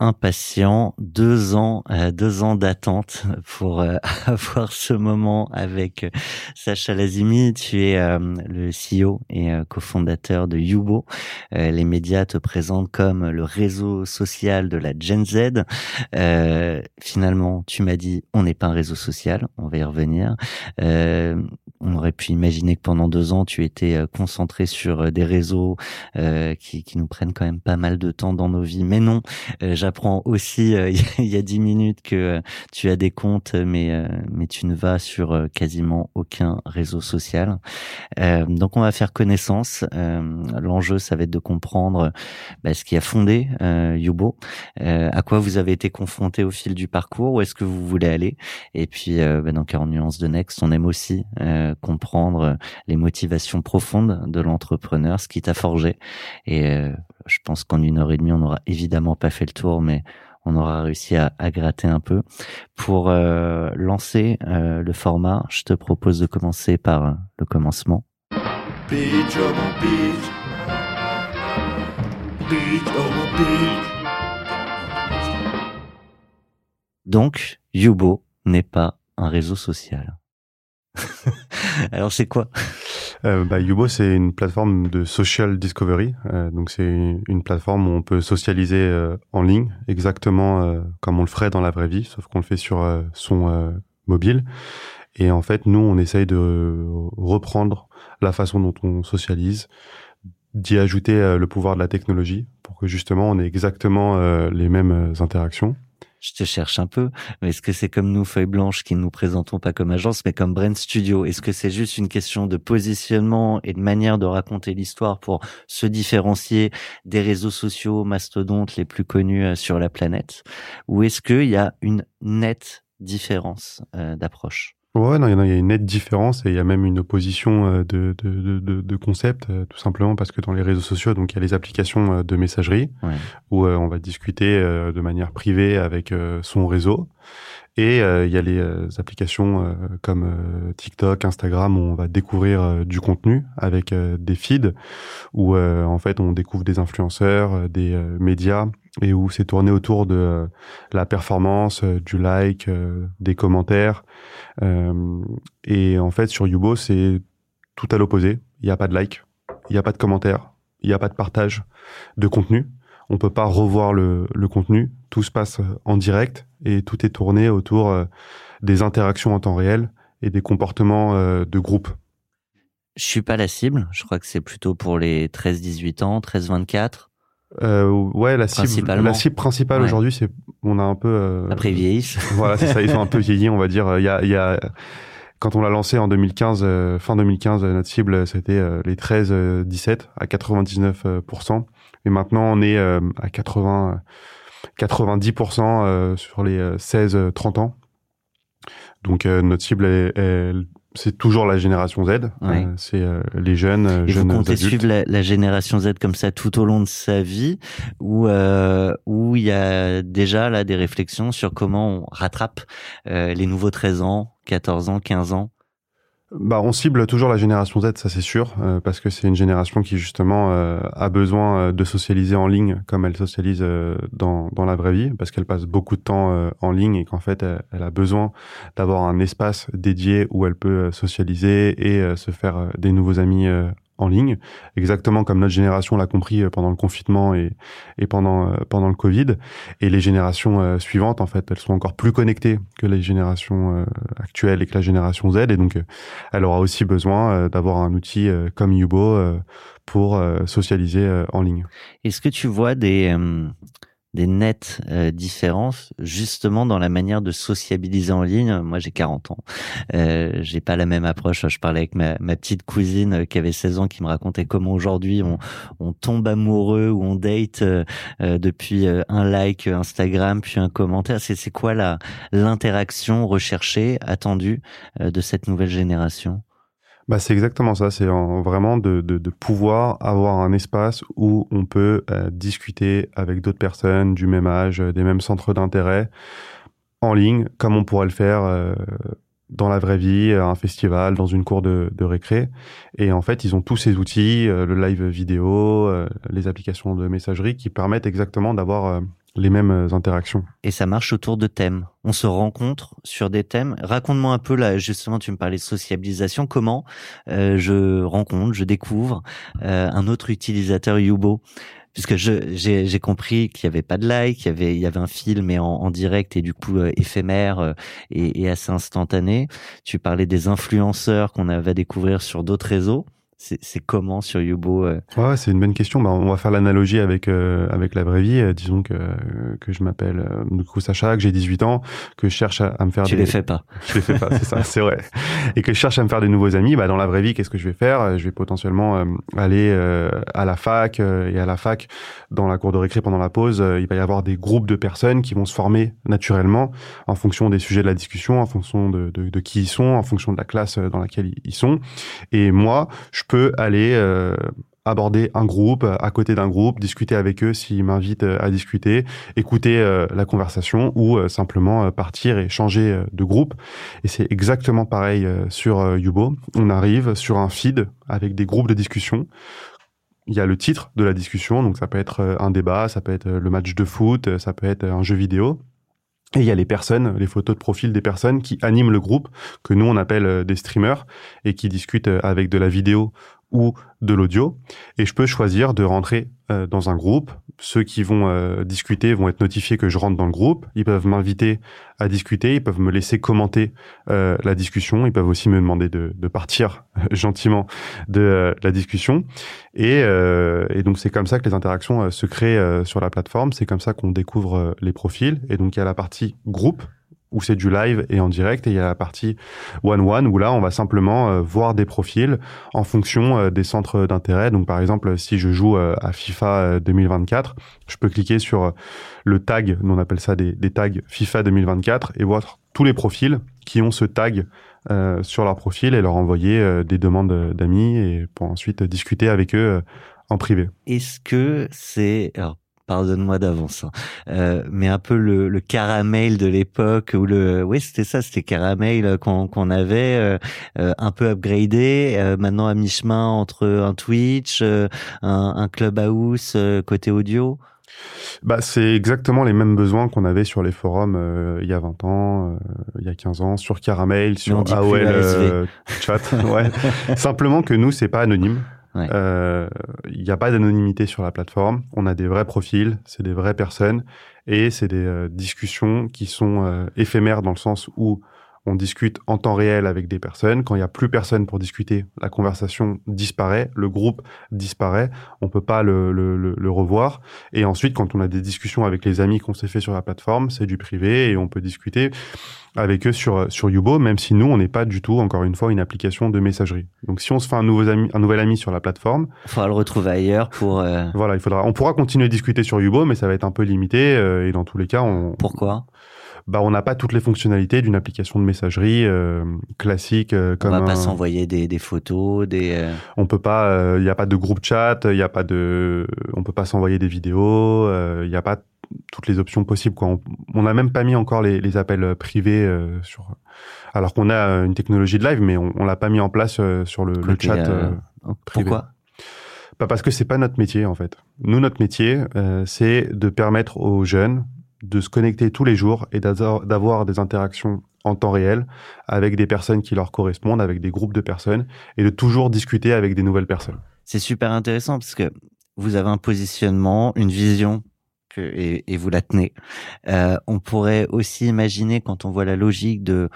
Impatient, deux ans, euh, deux ans d'attente pour euh, avoir ce moment avec euh, Sacha Lazimi. Tu es le CEO et cofondateur de Yubo. les médias te présentent comme le réseau social de la Gen Z. finalement, tu m'as dit, on n'est pas un réseau social. On va y revenir. on aurait pu imaginer que pendant deux ans, tu étais concentré sur des réseaux qui, qui nous prennent quand même pas mal de temps dans nos vies. Mais non, j'apprends aussi euh, il y a dix minutes que euh, tu as des comptes, mais euh, mais tu ne vas sur quasiment aucun réseau social. donc on va faire connaissance. L'enjeu, ça va être de comprendre bah, ce qui a fondé Yubo, à quoi vous avez été confronté au fil du parcours, où est-ce que vous voulez aller, et puis bah, dans 40 nuances de Next, on aime aussi comprendre les motivations profondes de l'entrepreneur, ce qui t'a forgé. Et je pense qu'en une heure et demie, on n'aura évidemment pas fait le tour, mais on aura réussi à, gratter un peu. Pour euh, lancer euh, le format, je te propose de commencer par euh, le commencement. Donc, Yubo n'est pas un réseau social. Alors c'est quoi? Euh, bah, Yubo, c'est une plateforme de social discovery. Euh, donc, c'est une plateforme où on peut socialiser euh, en ligne, exactement euh, comme on le ferait dans la vraie vie, sauf qu'on le fait sur son mobile. Et en fait, nous, on essaye de reprendre la façon dont on socialise, d'y ajouter le pouvoir de la technologie pour que justement on ait exactement les mêmes interactions je te cherche un peu, mais est-ce que c'est comme nous, Feuille Blanche, qui ne nous présentons pas comme agence, mais comme Brain Studio? Est-ce que c'est juste une question de positionnement et de manière de raconter l'histoire pour se différencier des réseaux sociaux mastodontes les plus connus euh, sur la planète? Ou est-ce qu'il y a une nette différence euh, d'approche? Ouais, non, il y, a une nette différence et il y a même une opposition euh, de, de, de, de concepts, euh, tout simplement parce que dans les réseaux sociaux, donc il y a les applications euh, de messagerie où on va discuter de manière privée avec son réseau. Et il y a les applications comme TikTok, Instagram où on va découvrir du contenu avec des feeds où en fait on découvre des influenceurs, des médias et où c'est tourné autour de la performance, du like, des commentaires. et en fait sur Yubo c'est tout à l'opposé. Il n'y a pas de like, il n'y a pas de commentaires, il n'y a pas de partage de contenu on peut pas revoir le, contenu. Tout se passe en direct et tout est tourné autour euh, des interactions en temps réel et des comportements euh, de groupe. Je suis pas la cible. Je crois que c'est plutôt pour les 13-18 ans, 13-24. Euh, ouais, la cible, la cible principale aujourd'hui, c'est on a un peu. Euh, Après ils vieillissent. Voilà, c'est ça. Ils sont un peu vieillis, on va dire. Il y a, il y a quand on l'a lancé en 2015, fin 2015, notre cible c'était les 13-17 à 99%. Et maintenant, on est euh, à 80, 90% euh, sur les 16-30 euh, ans. Donc notre cible, elle, c'est toujours la génération Z. c'est les jeunes, Et jeunes vous comptez adultes. suivre la, la, génération Z comme ça tout au long de sa vie, où où il y a déjà là des réflexions sur comment on rattrape les nouveaux 13 ans, 14 ans, 15 ans? Bah, on cible toujours la génération Z, ça c'est sûr, euh, parce que c'est une génération qui justement euh, a besoin euh, de socialiser en ligne comme elle socialise dans, dans la vraie vie, parce qu'elle passe beaucoup de temps en ligne et qu'en fait elle, elle, a besoin d'avoir un espace dédié où elle peut socialiser et se faire des nouveaux amis en ligne, exactement comme notre génération l'a compris euh, pendant le confinement et, pendant, euh, pendant le Covid. Et les générations euh, suivantes, en fait, elles sont encore plus connectées que les générations actuelles et que la génération Z. Et donc, elle aura aussi besoin d'avoir un outil comme Yubo pour socialiser en ligne. Est-ce que tu vois des des nettes euh, différences justement dans la manière de sociabiliser en ligne. Moi, j'ai 40 ans. Euh, j'ai pas la même approche. Je parlais avec ma, ma, petite cousine euh, qui avait 16 ans qui me racontait comment aujourd'hui on, on, tombe amoureux ou on date euh, depuis un like Instagram puis un commentaire. C'est, quoi l'interaction recherchée, attendue de cette nouvelle génération? Bah, c'est exactement ça. C'est vraiment de, pouvoir avoir un espace où on peut euh, discuter avec d'autres personnes du même âge, euh, des mêmes centres d'intérêt, en ligne, comme on pourrait le faire euh, dans la vraie vie, à un festival, dans une cour de, de récré. Et en fait, ils ont tous ces outils, le live vidéo, les applications de messagerie qui permettent exactement d'avoir les mêmes euh, interactions. Et ça marche autour de thèmes. On se rencontre sur des thèmes. Raconte-moi un peu là, justement, tu me parlais de sociabilisation. Comment euh, je rencontre, je découvre euh, un autre utilisateur Yubo? Puisque j'ai compris qu'il n'y avait pas de like, qu'il y avait, il y avait un film mais en, direct et du coup éphémère et, et, assez instantané. Tu parlais des influenceurs qu'on va découvrir sur d'autres réseaux c'est comment sur Yubo euh? Ouais, c'est une bonne question. Bah, on va faire l'analogie avec euh, avec la vraie vie. Euh, disons que que je m'appelle du coup Sacha, que j'ai 18 ans, que je cherche à, me faire. Tu les fais pas. Je les fais pas, c'est ça, c'est vrai. Et que je cherche à me faire des nouveaux amis. Bah dans la vraie vie, qu'est-ce que je vais faire? Je vais potentiellement aller à la fac et à la fac, dans la cour de récré pendant la pause, il va y avoir des groupes de personnes qui vont se former naturellement en fonction des sujets de la discussion, en fonction de, de, de qui ils sont, en fonction de la classe dans laquelle ils sont. Et moi, je peux aller euh, aborder un groupe à côté d'un groupe, discuter avec eux s'ils m'invitent euh, à discuter, écouter euh, la conversation ou simplement partir et changer de groupe. Et c'est exactement pareil sur Yubo. On arrive sur un feed avec des groupes de discussion. Il y a le titre de la discussion, donc ça peut être un débat, ça peut être le match de foot, ça peut être un jeu vidéo. Et il y a les personnes, les photos de profil des personnes qui animent le groupe, que nous on appelle des streamers, et qui discutent avec de la vidéo ou de l'audio. Et je peux choisir de rentrer euh, dans un groupe. Ceux qui vont euh, discuter vont être notifiés que je rentre dans le groupe. Ils peuvent m'inviter à discuter. Ils peuvent me laisser commenter euh, la discussion. Ils peuvent aussi me demander de, de partir gentiment de la discussion. Et, et donc c'est comme ça que les interactions se créent sur la plateforme. C'est comme ça qu'on découvre les profils. Et donc il y a la partie groupe où c'est du live et en direct, et il y a la partie one-one, où là, on va simplement euh, voir des profils en fonction euh, des centres d'intérêt. Donc, par exemple, si je joue euh, à FIFA 2024, je peux cliquer sur le tag, on appelle ça des, des, tags FIFA 2024, et voir tous les profils qui ont ce tag sur leur profil et leur envoyer des demandes d'amis et pour ensuite discuter avec eux en privé. Est-ce que c'est pardonne-moi d'avance, hein. euh, mais un peu le, le caramel de l'époque ou le, oui c'était ça, c'était caramel qu'on avait euh, euh, un peu upgradé, euh, maintenant à mi-chemin entre un Twitch, un, un Clubhouse côté audio. Bah, c'est exactement les mêmes besoins qu'on avait sur les forums il y a 20 ans, il y a 15 ans, sur Caramel, sur AOL chat. ouais. Simplement que nous, c'est pas anonyme. Il euh, n'y a pas d'anonymité sur la plateforme. On a des vrais profils, c'est des vraies personnes et c'est des euh, discussions qui sont euh, éphémères dans le sens où on discute en temps réel avec des personnes. Quand il n'y a plus personne pour discuter, la conversation disparaît, le groupe disparaît, on peut pas le, le, le, revoir. Et ensuite, quand on a des discussions avec les amis qu'on s'est fait sur la plateforme, c'est du privé et on peut discuter avec eux sur sur Yubo, même si nous on n'est pas du tout, encore une fois, une application de messagerie. Donc si on se fait un nouveau ami, un nouvel ami sur la plateforme, il faudra le retrouver ailleurs pour. Euh, voilà, il faudra. On pourra continuer à discuter sur Yubo, mais ça va être un peu limité euh, et dans tous les cas, on. Pourquoi? Bah, on n'a pas toutes les fonctionnalités d'une application de messagerie euh, classique. Euh, comme on va pas s'envoyer des, des, photos, des. Euh, on peut pas. Il n'y a pas de groupe chat. Il y a pas de. On peut pas s'envoyer des vidéos. Il n'y a pas toutes les options possibles. Quoi. On n'a même pas mis encore les, les appels privés sur. Alors qu'on a une technologie de live, mais on, on l'a pas mis en place sur le, le chat. privé. Pourquoi? Bah parce que c'est pas notre métier en fait. Nous, notre métier, c'est de permettre aux jeunes de se connecter tous les jours et d'avoir des interactions en temps réel avec des personnes qui leur correspondent, avec des groupes de personnes et de toujours discuter avec des nouvelles personnes. C'est super intéressant parce que vous avez un positionnement, une vision et, vous la tenez. Euh, on pourrait aussi imaginer quand on voit la logique de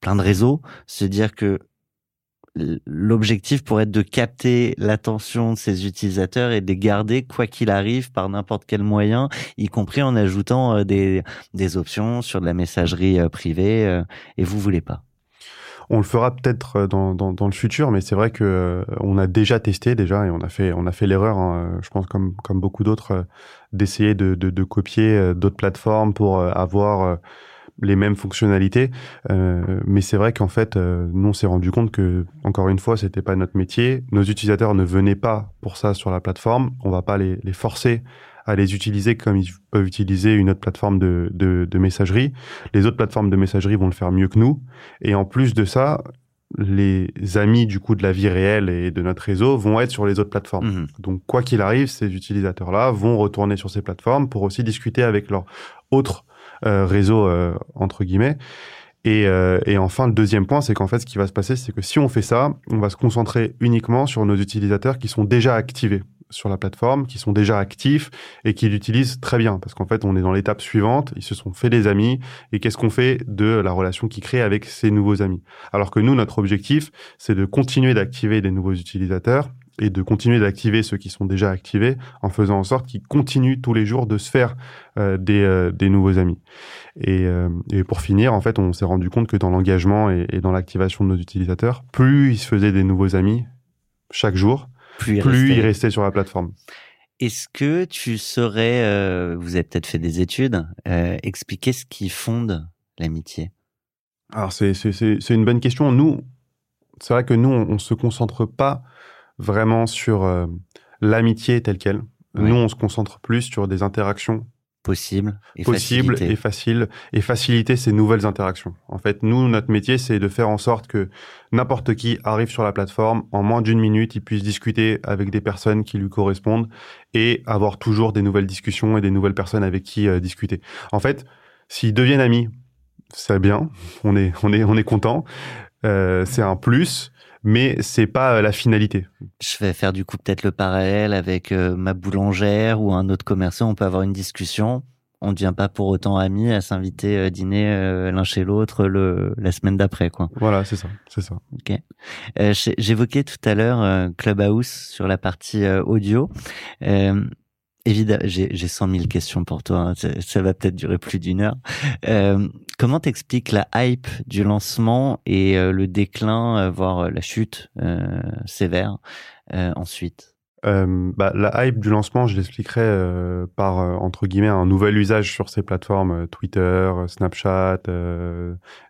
plein de réseaux, se dire que l'objectif pourrait être de capter l'attention de ces utilisateurs et de les garder quoi qu'il arrive par n'importe quel moyen, y compris en ajoutant euh, des, des options sur de la messagerie euh, privée. Euh, et vous voulez pas on le fera peut-être dans, dans, dans, le futur, mais c'est vrai que on a déjà testé déjà et on a fait on a fait l'erreur, hein, je pense comme comme beaucoup d'autres, d'essayer de, de, de, copier d'autres plateformes pour avoir les mêmes fonctionnalités. Euh, mais c'est vrai qu'en fait, euh, nous, on s'est rendu compte que, encore une fois, c'était pas notre métier. Nos utilisateurs ne venaient pas pour ça sur la plateforme. On va pas les, les forcer à les utiliser comme ils peuvent utiliser une autre plateforme de, de, de, messagerie. Les autres plateformes de messagerie vont le faire mieux que nous. Et en plus de ça, les amis du coup de la vie réelle et de notre réseau vont être sur les autres plateformes. Mmh. Donc quoi qu'il arrive, ces utilisateurs-là vont retourner sur ces plateformes pour aussi discuter avec leurs autres réseau euh, entre guillemets. Et, euh, et, enfin, le deuxième point, c'est qu'en fait, ce qui va se passer, c'est que si on fait ça, on va se concentrer uniquement sur nos utilisateurs qui sont déjà activés sur la plateforme, qui sont déjà actifs et qui l'utilisent très bien. Parce qu'en fait, on est dans l'étape suivante, ils se sont fait des amis, et qu'est-ce qu'on fait de la relation qu'ils créent avec ces nouveaux amis? Alors que nous, notre objectif, c'est de continuer d'activer des nouveaux utilisateurs et de continuer d'activer ceux qui sont déjà activés en faisant en sorte qu'ils continuent tous les jours de se faire euh, des, euh, des, nouveaux amis. Et, euh, et, pour finir, en fait, on s'est rendu compte que dans l'engagement et, et, dans l'activation de nos utilisateurs, plus ils se faisaient des nouveaux amis chaque jour, plus, ils, restaient. sur la plateforme. Est-ce que tu saurais, vous avez peut-être fait des études, expliquer ce qui fonde l'amitié? Alors c'est une bonne question. Nous, c'est vrai que nous, on, on se concentre pas vraiment sur euh, l'amitié telle qu'elle. Nous, on se concentre plus sur des interactions possibles et possibles et faciles. Et faciliter ces nouvelles interactions. En fait, nous, notre métier, c'est de faire en sorte que n'importe qui arrive sur la plateforme. En moins d'une minute, il puisse discuter avec des personnes qui lui correspondent et avoir toujours des nouvelles discussions et des nouvelles personnes avec qui euh, discuter. En fait, s'ils deviennent amis, c'est bien, on est on est on est content, euh, c'est un plus mais c'est pas euh, la finalité. Je vais faire du coup peut-être le parallèle avec euh, ma boulangère ou un autre commerçant. On peut avoir une discussion. On ne devient pas pour autant amis à s'inviter à euh, dîner l'un chez l'autre le la semaine d'après, quoi. Voilà, c'est ça, c'est ça. Ok. J'évoquais tout à l'heure Clubhouse sur la partie audio. Évidemment, j'ai 100 000 questions pour toi. Hein. Ça, va peut-être durer plus d'une heure. Euh, comment t'expliques la hype du lancement et euh, le déclin, euh, voire euh, la chute sévère ensuite? Bah, La hype du lancement, je l'expliquerai par, entre guillemets, un nouvel usage sur ces plateformes, Twitter, Snapchat,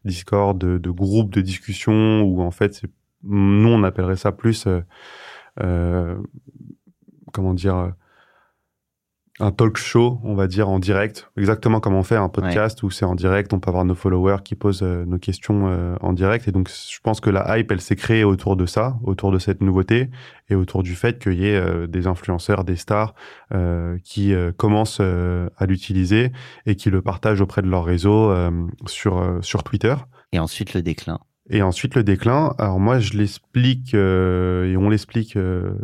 Discord, de, de, groupes de discussion où en fait, nous, on appellerait ça plus... comment dire un talk show, on va dire, en direct, exactement comme on fait un podcast où c'est en direct, on peut avoir nos followers qui posent euh, nos questions euh, en direct. Et donc, je pense que la hype, elle s'est créée autour de ça, autour de cette nouveauté et autour du fait qu'il y ait euh, des influenceurs, des stars qui commencent à l'utiliser et qui le partagent auprès de leur réseau sur, sur Twitter. Et ensuite, le déclin. Et ensuite, le déclin. Alors moi, je l'explique et on l'explique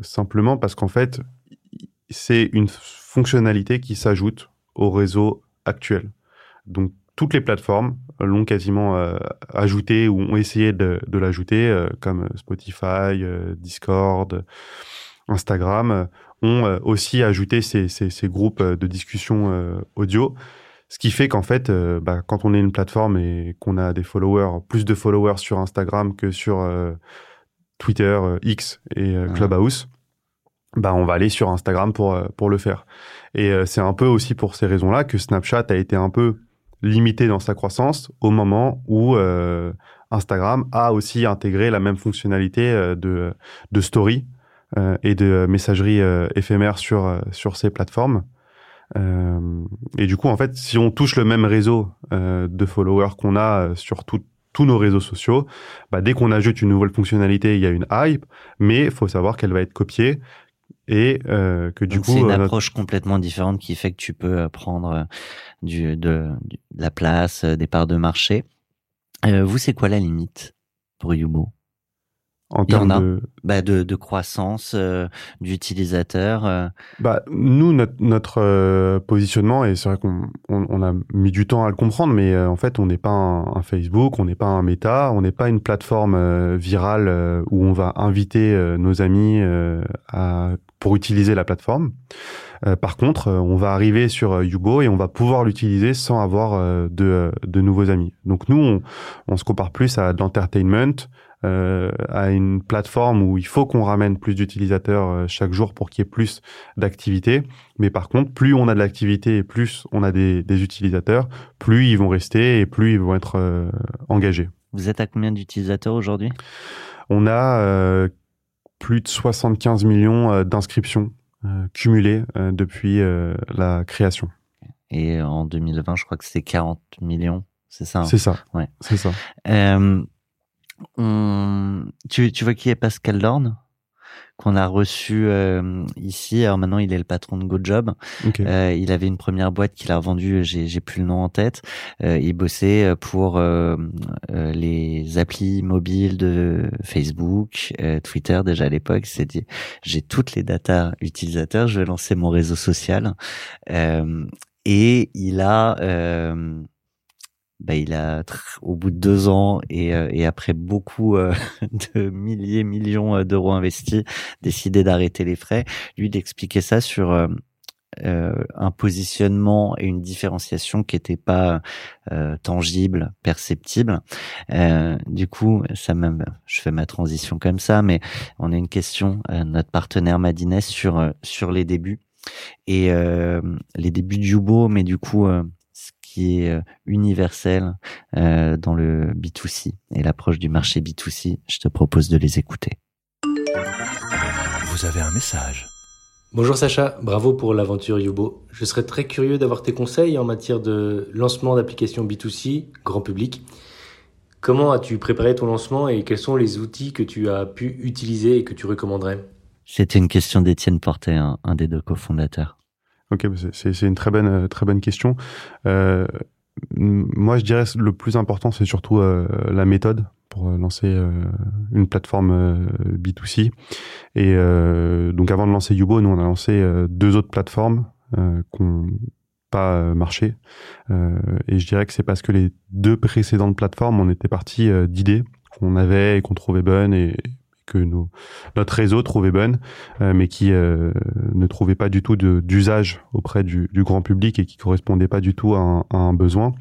simplement parce qu'en fait, c'est une fonctionnalité qui s'ajoute au réseau actuel. Donc toutes les plateformes l'ont quasiment euh, ajouté ou ont essayé de, de l'ajouter, euh, comme Spotify, euh, Discord, Instagram, ont aussi ajouté ces, ces, ces, groupes de discussion audio. Ce qui fait qu'en fait, bah, quand on est une plateforme et qu'on a des followers, plus de followers sur Instagram que sur Twitter, X et Clubhouse, bah on va aller sur Instagram pour euh, pour le faire. Et euh, c'est un peu aussi pour ces raisons-là que Snapchat a été un peu limité dans sa croissance au moment où Instagram a aussi intégré la même fonctionnalité de, de story et de messagerie éphémère sur, sur ces plateformes. et du coup, en fait, si on touche le même réseau de followers qu'on a sur tout, tous nos réseaux sociaux, bah, dès qu'on ajoute une nouvelle fonctionnalité, il y a une hype, mais il faut savoir qu'elle va être copiée et euh, que du coup c'est une euh, approche complètement différente qui fait que tu peux euh, prendre du, de, la place, des parts de marché. vous, c'est quoi la limite pour Yubo? En termes de... Bah de, de croissance euh, d'utilisateurs euh. bah, Nous, notre, notre euh, positionnement, et c'est vrai qu'on on, a mis du temps à le comprendre, mais en fait, on n'est pas un, Facebook, on n'est pas un Meta, on n'est pas une plateforme virale où on va inviter nos amis à, pour utiliser la plateforme. par contre, on va arriver sur Yubo et on va pouvoir l'utiliser sans avoir de, de nouveaux amis. Donc nous, on, on se compare plus à de l'entertainment, euh, à une plateforme où il faut qu'on ramène plus d'utilisateurs euh, chaque jour pour qu'il y ait plus d'activité. Mais par contre, plus on a de l'activité et plus on a des, des, utilisateurs, plus ils vont rester et plus ils vont être euh, engagés. Vous êtes à combien d'utilisateurs aujourd'hui? On a plus de 75 millions d'inscriptions cumulées depuis la création. Et en 2020, je crois que c'est 40 millions, c'est ça hein? C'est ça. Ouais. C'est ça. Tu, tu vois qui est Pascal Dorn? Qu'on a reçu euh, ici. Alors maintenant, il est le patron de GoJob. Euh, il avait une première boîte qu'il a revendue, j'ai, j'ai plus le nom en tête. Euh, il bossait pour les applis mobiles de Facebook, Twitter déjà à l'époque. Il s'est dit, j'ai toutes les datas utilisateurs, je vais lancer mon réseau social. et il a bah, il a au bout de deux ans et, euh, et après beaucoup euh, de milliers millions euh, d'euros investis décidé d'arrêter les frais. Lui d'expliquer ça sur un positionnement et une différenciation qui n'était pas tangible perceptible. Du coup ça même je fais ma transition comme ça mais on a une question notre partenaire Madines sur sur les débuts. Et les débuts du Yubo mais du coup qui est euh, universel euh, dans le B2C et l'approche du marché B2C. Je te propose de les écouter. Vous avez un message. Bonjour Sacha, bravo pour l'aventure Yubo. Je serais très curieux d'avoir tes conseils en matière de lancement d'applications B2C, grand public. Comment as-tu préparé ton lancement et quels sont les outils que tu as pu utiliser et que tu recommanderais? C'était une question d'Étienne Portet, un des deux cofondateurs. Ok, bah, c'est une très bonne, euh, très bonne question. Euh, moi, je dirais le plus important, c'est surtout euh, la méthode pour lancer une plateforme B2C. Et donc, avant de lancer Yubo, nous, on a lancé deux autres plateformes qui n'ont pas marché. et je dirais que c'est parce que les deux précédentes plateformes, on était parti d'idées qu'on avait et qu'on trouvait bonnes et que nos, notre réseau trouvait bonne, euh, mais qui euh, ne trouvait pas du tout d'usage auprès du, du, grand public et qui correspondait pas du tout à un, à un besoin.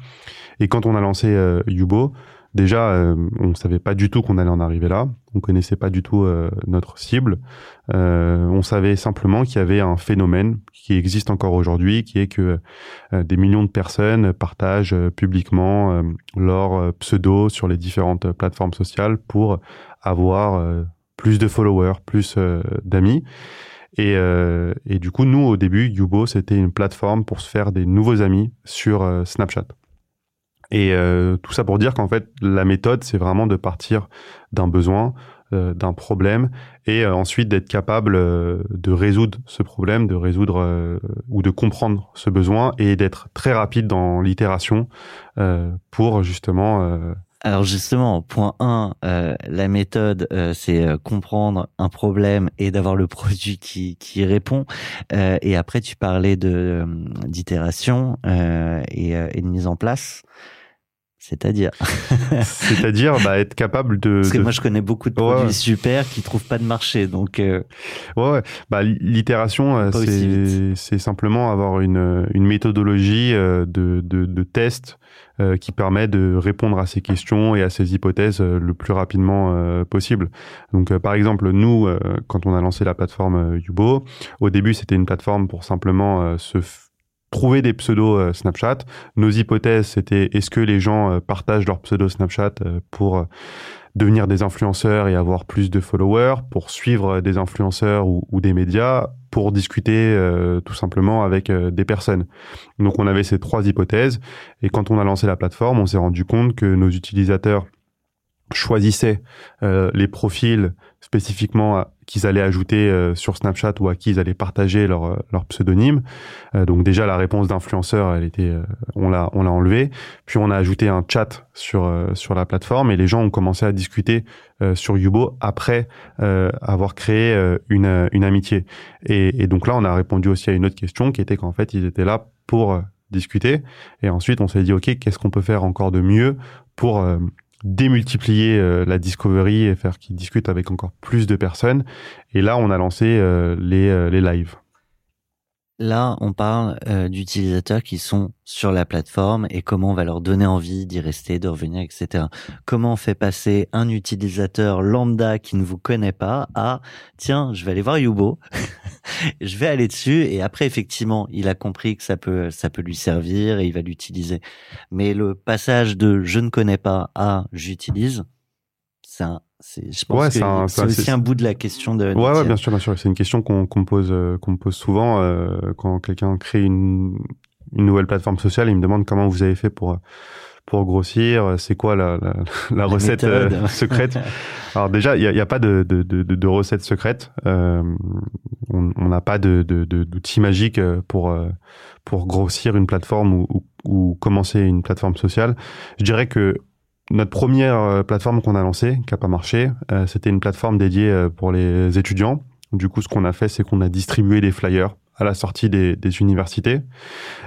Et quand on a lancé euh, Yubo, déjà, euh, on savait pas du tout qu'on allait en arriver là. On connaissait pas du tout euh, notre cible. on savait simplement qu'il y avait un phénomène qui existe encore aujourd'hui, qui est que des millions de personnes partagent publiquement leur pseudo sur les différentes plateformes sociales pour avoir plus de followers, plus euh, d'amis. Et, euh, et, du coup, nous, au début, Yubo, c'était une plateforme pour se faire des nouveaux amis sur euh, Snapchat. Et tout ça pour dire qu'en fait, la méthode, c'est vraiment de partir d'un besoin, d'un problème, et ensuite d'être capable de résoudre ce problème, de résoudre ou de comprendre ce besoin, et d'être très rapide dans l'itération pour justement alors justement, point 1, euh, la méthode, euh, c'est euh, comprendre un problème et d'avoir le produit qui, qui répond. et après, tu parlais de d'itération et, et, de mise en place. C'est-à-dire C'est-à-dire bah, être capable de... Parce que moi, je connais beaucoup de produits super qui trouvent pas de marché, donc... Ouais, ouais. Bah, l'itération, c'est simplement avoir une, une méthodologie de, de, de test euh, qui permet de répondre à ces questions et à ces hypothèses euh, le plus rapidement euh, possible. Donc, par exemple, nous, quand on a lancé la plateforme Yubo, au début, c'était une plateforme pour simplement se trouver des pseudos Snapchat. Nos hypothèses, c'était est-ce que les gens partagent leur pseudo Snapchat pour devenir des influenceurs et avoir plus de followers, pour suivre des influenceurs ou, des médias, pour discuter euh, tout simplement avec euh, des personnes. Donc on avait ces trois hypothèses et quand on a lancé la plateforme, on s'est rendu compte que nos utilisateurs choisissaient euh, les profils spécifiquement qu'ils allaient ajouter euh, sur Snapchat ou à qui ils allaient partager leur, euh, leur pseudonyme. Euh, donc déjà la réponse d'influenceur, elle était, on l'a on l'a enlevé. Puis on a ajouté un chat sur sur la plateforme et les gens ont commencé à discuter sur Yubo après avoir créé une une amitié. Et, et donc là on a répondu aussi à une autre question qui était qu'en fait ils étaient là pour discuter. Et ensuite on s'est dit ok qu'est-ce qu'on peut faire encore de mieux pour démultiplier euh, la discovery et faire qu'ils discutent avec encore plus de personnes. Et là, on a lancé euh, les, euh, les lives. Là, on parle d'utilisateurs qui sont sur la plateforme et comment on va leur donner envie d'y rester, de revenir, etc. Comment on fait passer un utilisateur lambda qui ne vous connaît pas à tiens, je vais aller voir Yubo, je vais aller dessus et après effectivement, il a compris que ça peut ça peut lui servir et il va l'utiliser. Mais le passage de je ne connais pas à j'utilise, c'est un je pense que c'est aussi un bout de la question de. Ouais, ouais, bien sûr, bien sûr. C'est une question qu'on qu'on pose, euh, qu'on pose souvent euh, quand quelqu'un crée une, une nouvelle plateforme sociale. Il me demande comment vous avez fait pour pour grossir. C'est quoi la, la, la, recette euh, secrète? Alors déjà, il n'y a, pas de, de, de, de recette secrète. Euh, on n'a pas de d'outils magiques pour pour grossir une plateforme ou, ou, ou commencer une plateforme sociale. Je dirais que notre première euh, plateforme qu'on a lancée, qui n'a pas marché, euh, c'était une plateforme dédiée euh, pour les étudiants. Du coup, ce qu'on a fait, c'est qu'on a distribué des flyers à la sortie des, des universités.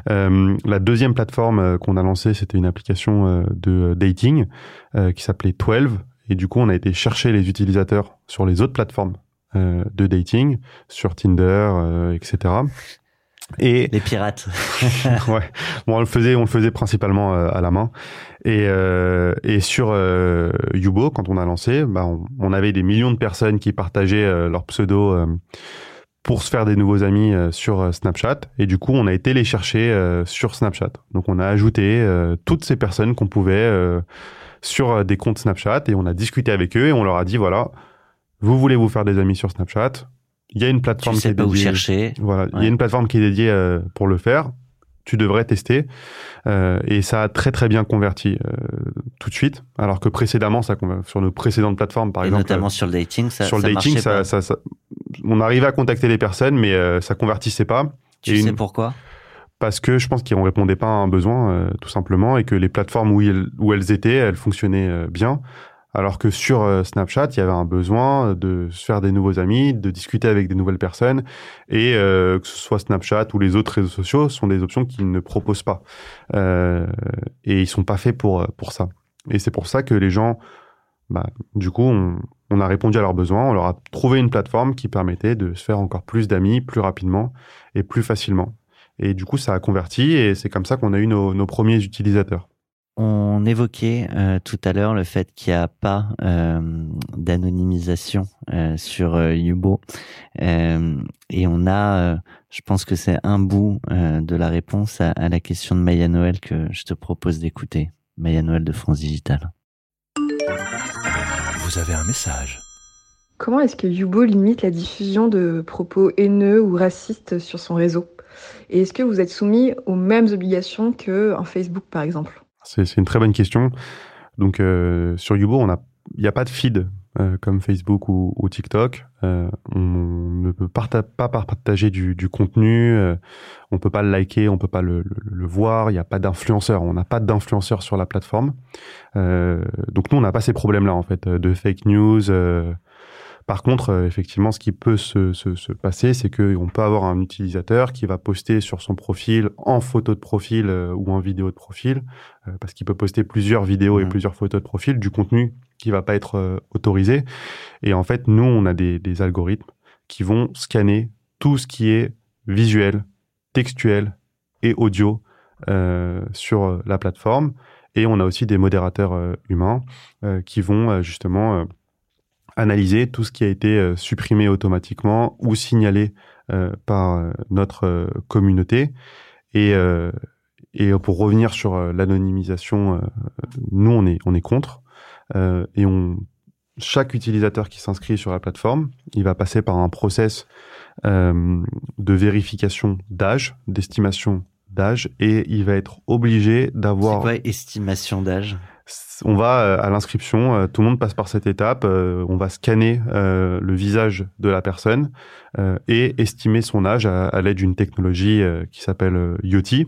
Euh, la deuxième plateforme qu'on a lancée, c'était une application de dating qui s'appelait 12. Et du coup, on a été chercher les utilisateurs sur les autres plateformes de dating, sur Tinder, etc. Et les pirates. ouais. Bon, on le faisait, on le faisait principalement euh, à la main. Et, euh, et sur euh, Yubo, quand on a lancé, bah, on, on, avait des millions de personnes qui partageaient euh, leur pseudo euh, pour se faire des nouveaux amis sur Snapchat. Et du coup, on a été les chercher sur Snapchat. Donc, on a ajouté toutes ces personnes qu'on pouvait sur des comptes Snapchat et on a discuté avec eux et on leur a dit voilà, vous voulez vous faire des amis sur Snapchat, il y a une plateforme qui est dédiée, chercher. Voilà, il y a une plateforme qui est dédiée euh, pour le faire. Tu devrais tester euh, et ça a très très bien converti euh, tout de suite. Alors que précédemment, ça sur nos précédentes plateformes, par et exemple, notamment sur le dating, ça sur le ça dating, ça, ça, ça, on arrivait à contacter les personnes, mais euh, ça convertissait pas. Tu sais pourquoi? Parce que je pense qu'on répondait pas à un besoin, euh, tout simplement, et que les plateformes où, où elles étaient, elles fonctionnaient bien. Alors que sur euh, Snapchat, il y avait un besoin de se faire des nouveaux amis, de discuter avec des nouvelles personnes, et euh, que ce soit Snapchat ou les autres réseaux sociaux, sont des options qu'ils ne proposent pas, euh, et ils sont pas faits pour pour ça. Et c'est pour ça que les gens, bah, du coup, on, on, a répondu à leurs besoins, on leur a trouvé une plateforme qui permettait de se faire encore plus d'amis plus rapidement et plus facilement. Et du coup, ça a converti, et c'est comme ça qu'on a eu nos, premiers utilisateurs. On évoquait euh, tout à l'heure le fait qu'il n'y a pas euh, d'anonymisation euh, sur Yubo et on a, je pense que c'est un bout de la réponse à, la question de Maya Noël que je te propose d'écouter. Maya Noël de France Digital. Vous avez un message. Comment est-ce que Yubo limite la diffusion de propos haineux ou racistes sur son réseau? Et est-ce que vous êtes soumis aux mêmes obligations qu'un Facebook par exemple? C'est une très bonne question. Donc euh, sur Yubo, il n'y a pas de feed euh, comme Facebook ou, TikTok. Euh, on ne peut pas partager du, du contenu, euh, on peut pas le liker, on peut pas le, le, le voir. Il n'y a pas d'influenceurs, on n'a pas d'influenceurs sur la plateforme. Euh, donc nous, on n'a pas ces problèmes-là en fait de fake news. Par contre, euh, effectivement, ce qui peut se, se, se passer, c'est qu'on peut avoir un utilisateur qui va poster sur son profil en photo de profil euh, ou en vidéo de profil, euh, parce qu'il peut poster plusieurs vidéos et plusieurs photos de profil, du contenu qui va pas être autorisé. Et en fait, nous, on a des, des algorithmes qui vont scanner tout ce qui est visuel, textuel et audio sur la plateforme. Et on a aussi des modérateurs humains qui vont justement analyser tout ce qui a été euh, supprimé automatiquement ou signalé euh, par euh, notre communauté. Et, et pour revenir sur l'anonymisation, nous, on est, on est contre. et on, chaque utilisateur qui s'inscrit sur la plateforme, il va passer par un process de vérification d'âge, d'estimation d'âge, et il va être obligé d'avoir. C'est quoi estimation d'âge? On va euh, à l'inscription, euh, tout le monde passe par cette étape. on va scanner le visage de la personne et estimer son âge à, l'aide d'une technologie qui s'appelle Yoti,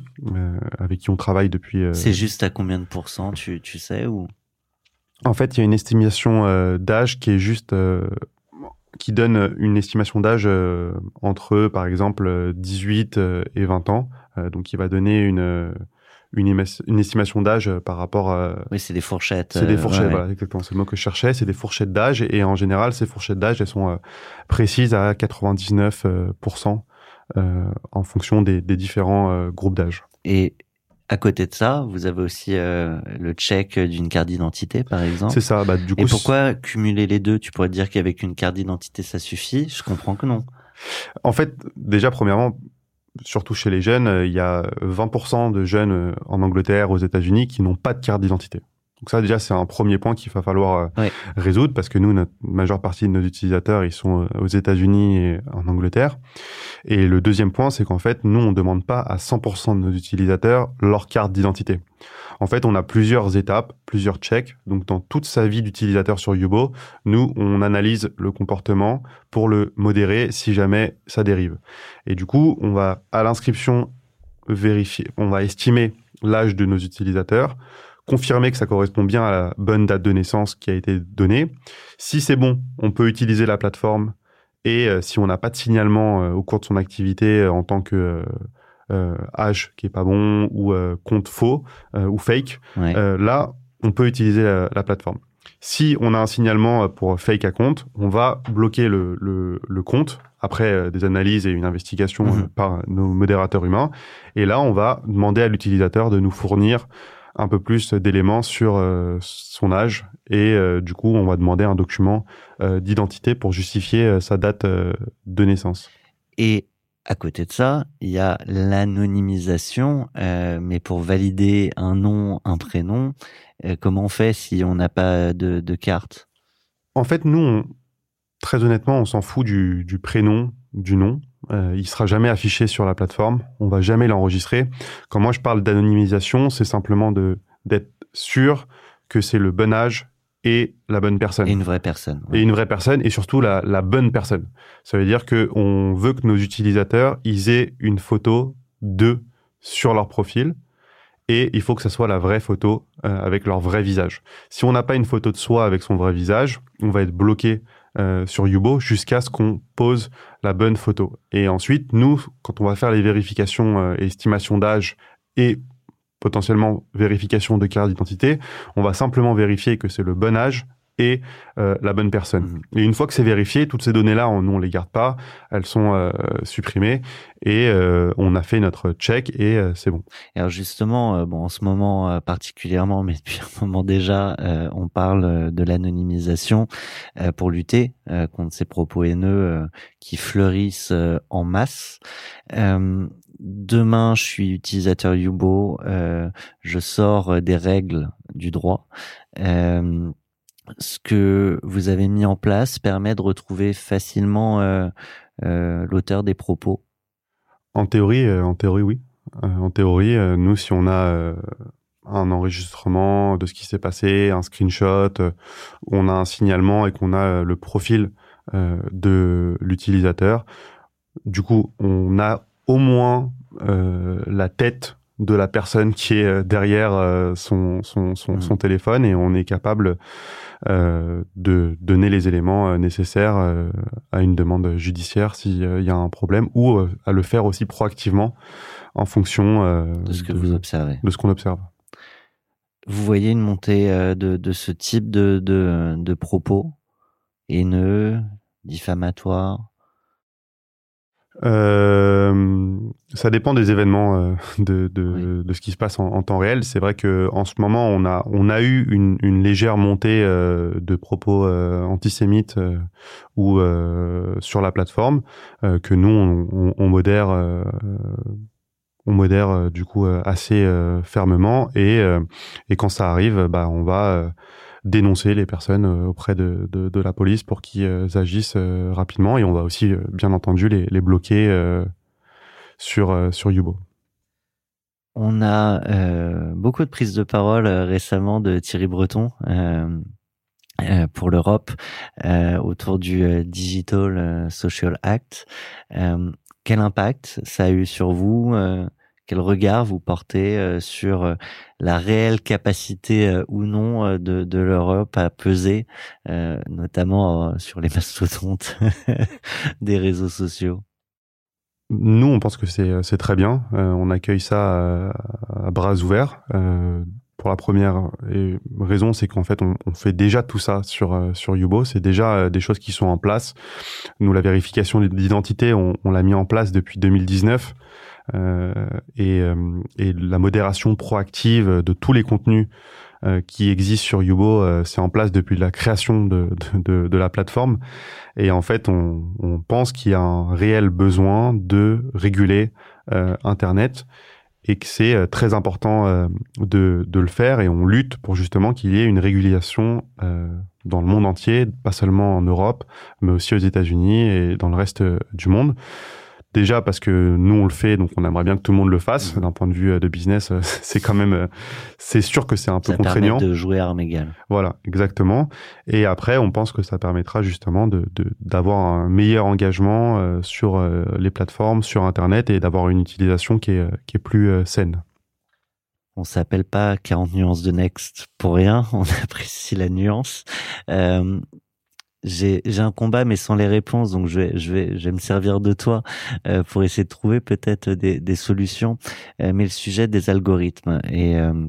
avec qui on travaille depuis. C'est juste à combien de pourcents, tu, tu sais ou? En fait, il y a une estimation euh, d'âge qui est juste euh, qui donne une estimation d'âge euh, entre par exemple 18 et 20 ans. donc, qui va donner une une, une estimation d'âge par rapport à... Oui, c'est des fourchettes. C'est des fourchettes, voilà, exactement. C'est le mot que je cherchais. C'est des fourchettes d'âge. Et en général, ces fourchettes d'âge, elles sont précises à 99% en fonction des, des différents groupes d'âge. Et à côté de ça, vous avez aussi euh, le check d'une carte d'identité, par exemple. C'est ça. Bah, du coup, Et pourquoi cumuler les deux? Tu pourrais dire qu'avec une carte d'identité, ça suffit? Je comprends que non. En fait, déjà, premièrement, surtout chez les jeunes, euh, il y a 20% de jeunes euh, en Angleterre, aux États-Unis, qui n'ont pas de carte d'identité. Donc ça déjà c'est un premier point qu'il va falloir euh, résoudre parce que nous notre majeure partie de nos utilisateurs ils sont aux États-Unis et en Angleterre. Et le deuxième point c'est qu'en fait nous on demande pas à 100% de nos utilisateurs leur carte d'identité. En fait on a plusieurs étapes, plusieurs checks. Donc dans toute sa vie d'utilisateur sur Yubo, nous on analyse le comportement pour le modérer si jamais ça dérive. Et du coup on va à l'inscription vérifier, on va estimer l'âge de nos utilisateurs confirmer que ça correspond bien à la bonne date de naissance qui a été donnée. Si c'est bon, on peut utiliser la plateforme et euh, si on n'a pas de signalement euh, au cours de son activité euh, en tant que âge qui est pas bon ou compte faux ou fake, là on peut utiliser la, plateforme. Si on a un signalement pour fake à compte, on va bloquer le, le, compte après des analyses et une investigation mhm. par nos modérateurs humains. Et là, on va demander à l'utilisateur de nous fournir un peu plus d'éléments sur euh, son âge et euh, du coup on va demander un document euh, d'identité pour justifier sa date de naissance. Et à côté de ça, il y a l'anonymisation, mais pour valider un nom, un prénom, comment on fait si on n'a pas de, carte? En fait, nous, très honnêtement, on s'en fout du, du prénom, du nom. Euh, il sera jamais affiché sur la plateforme. On va jamais l'enregistrer. Quand moi je parle d'anonymisation, c'est simplement de d'être sûr que c'est le bon âge et la bonne personne. Et une vraie personne. Et une vraie personne et surtout la, la bonne personne. Ça veut dire que on veut que nos utilisateurs ils aient une photo d'eux sur leur profil et il faut que ce soit la vraie photo euh, avec leur vrai visage. Si on n'a pas une photo de soi avec son vrai visage, on va être bloqué euh, sur Yubo jusqu'à ce qu'on pose la bonne photo. Et ensuite, nous, quand on va faire les vérifications euh, et estimations d'âge et potentiellement vérification de carte d'identité, on va simplement vérifier que c'est le bon âge et euh, la bonne personne. Mmh. Et une fois que c'est vérifié, toutes ces données-là, on ne les garde pas, elles sont euh, supprimées et euh, on a fait notre check et c'est bon. alors justement, bon, en ce moment particulièrement, mais depuis un moment déjà, on parle de l'anonymisation pour lutter contre ces propos haineux qui fleurissent en masse. Demain, je suis utilisateur Yubo, je sors des règles du droit ce que vous avez mis en place permet de retrouver facilement euh, euh, l'auteur des propos En théorie, euh, en théorie, oui. en théorie, nous, si on a un enregistrement de ce qui s'est passé, un screenshot, on a un signalement et qu'on a le profil de l'utilisateur, du coup, on a au moins la tête de la personne qui est derrière son, son, son, mmh. son téléphone et on est capable euh, de donner les éléments euh, nécessaires euh, à une demande judiciaire s'il y a un problème ou à le faire aussi proactivement en fonction de ce que vous observez, de ce qu'on observe. Vous voyez une montée de, de ce type de, de, de propos haineux, diffamatoires? Euh, ça dépend des événements euh, de, de, de, ce qui se passe en, en temps réel. C'est vrai que en ce moment, on a, on a eu une, une légère montée euh, de propos euh, antisémites ou sur la plateforme que nous on, on, on modère on modère du coup assez fermement et, et quand ça arrive, bah, on va dénoncer les personnes auprès de, de, la police pour qu'ils agissent rapidement et on va aussi bien entendu les, les bloquer sur, sur Yubo. On a euh, beaucoup de prises de parole euh, récemment de Thierry Breton euh, pour l'Europe autour du Digital Social Act. quel impact ça a eu sur vous Quel regard vous portez sur la réelle capacité ou non de, l'Europe à peser, notamment sur les mastodontes des réseaux sociaux? Nous, on pense que c'est très bien. Euh, on accueille ça à, bras ouverts. Euh, pour la première raison, c'est qu'en fait, on, fait déjà tout ça sur euh, sur Yubo. C'est déjà des choses qui sont en place. Nous, la vérification d'identité, on, on l'a mis en place depuis 2019. Euh, et, et, la modération proactive de tous les contenus euh, qui existe sur Yubo, euh, c'est en place depuis la création de, de, de, la plateforme. Et en fait, on, on pense qu'il y a un réel besoin de réguler euh, Internet et que c'est très important de, de, le faire et on lutte pour justement qu'il y ait une régulation dans le monde entier, pas seulement en Europe, mais aussi aux États-Unis et dans le reste du monde. Déjà parce que nous on le fait, donc on aimerait bien que tout le monde le fasse. Mmh. D'un point de vue euh, de business, euh, c'est quand même, euh, c'est sûr que c'est un peu ça contraignant. de jouer à armes égales. Voilà, exactement. Et après, on pense que ça permettra justement de d'avoir un meilleur engagement sur les plateformes, sur Internet et d'avoir une utilisation qui est qui est plus saine. On s'appelle pas 40 nuances de Next pour rien. On apprécie la nuance. Euh, j'ai un combat mais sans les réponses donc je vais je vais je vais me servir de toi euh, pour essayer de trouver peut-être des des solutions. Euh, mais le sujet des algorithmes et euh,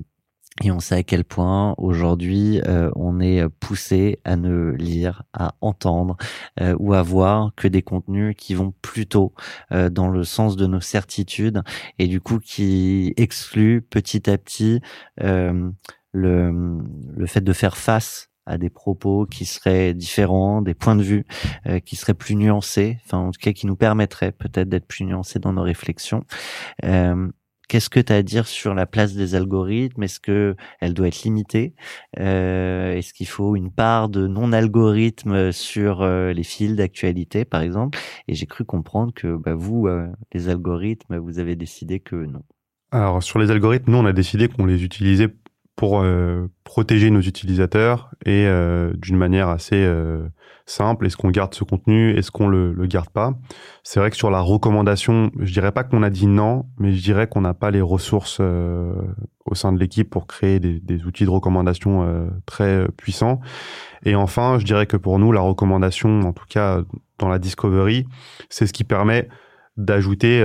et on sait à quel point aujourd'hui on est poussé à ne lire, à entendre ou à voir que des contenus qui vont plutôt dans le sens de nos certitudes et du coup qui excluent petit à petit le, le fait de faire face à des propos qui seraient différents, des points de vue euh, qui seraient plus nuancés, enfin en tout cas qui nous permettraient peut-être d'être plus nuancés dans nos réflexions. Euh, Qu'est-ce que tu as à dire sur la place des algorithmes? Est-ce que elle doit être limitée? Euh, Est-ce qu'il faut une part de non-algorithme sur euh, les fils d'actualité, par exemple? Et j'ai cru comprendre que bah, vous, euh, les algorithmes, vous avez décidé que non. Alors sur les algorithmes, nous on a décidé qu'on les utilisait pour euh, protéger nos utilisateurs et euh, d'une manière assez euh, simple. Est-ce qu'on garde ce contenu Est-ce qu'on le, le garde pas? C'est vrai que sur la recommandation, je dirais pas qu'on a dit non, mais je dirais qu'on n'a pas les ressources au sein de l'équipe pour créer des, des, outils de recommandation très puissants. Et enfin, je dirais que pour nous, la recommandation, en tout cas dans la discovery, c'est ce qui permet d'ajouter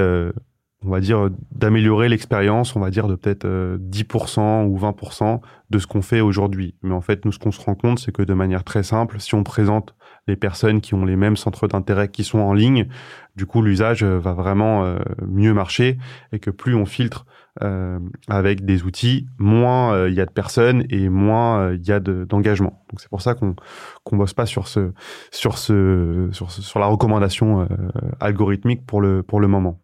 on va dire, d'améliorer l'expérience, on va dire, de peut-être 10% euh, ou 20% de ce qu'on fait aujourd'hui. Mais en fait, nous, ce qu'on se rend compte, c'est que de manière très simple, si on présente les personnes qui ont les mêmes centres d'intérêt qui sont en ligne, du coup, l'usage euh, va vraiment euh, mieux marcher et que plus on filtre avec des outils, moins il y a de personnes et moins il y a d'engagement. Donc c'est pour ça qu'on qu'on bosse pas sur la recommandation algorithmique pour le pour le moment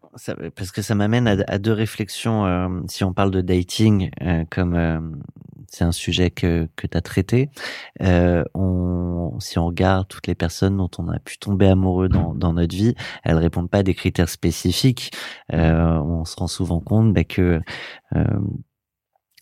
parce que ça m'amène à, deux réflexions. Euh, si on parle de dating, euh, comme euh, c'est un sujet que, que tu as traité, on, si on regarde toutes les personnes dont on a pu tomber amoureux dans, dans notre vie, elles répondent pas à des critères spécifiques. on se rend souvent compte bah, que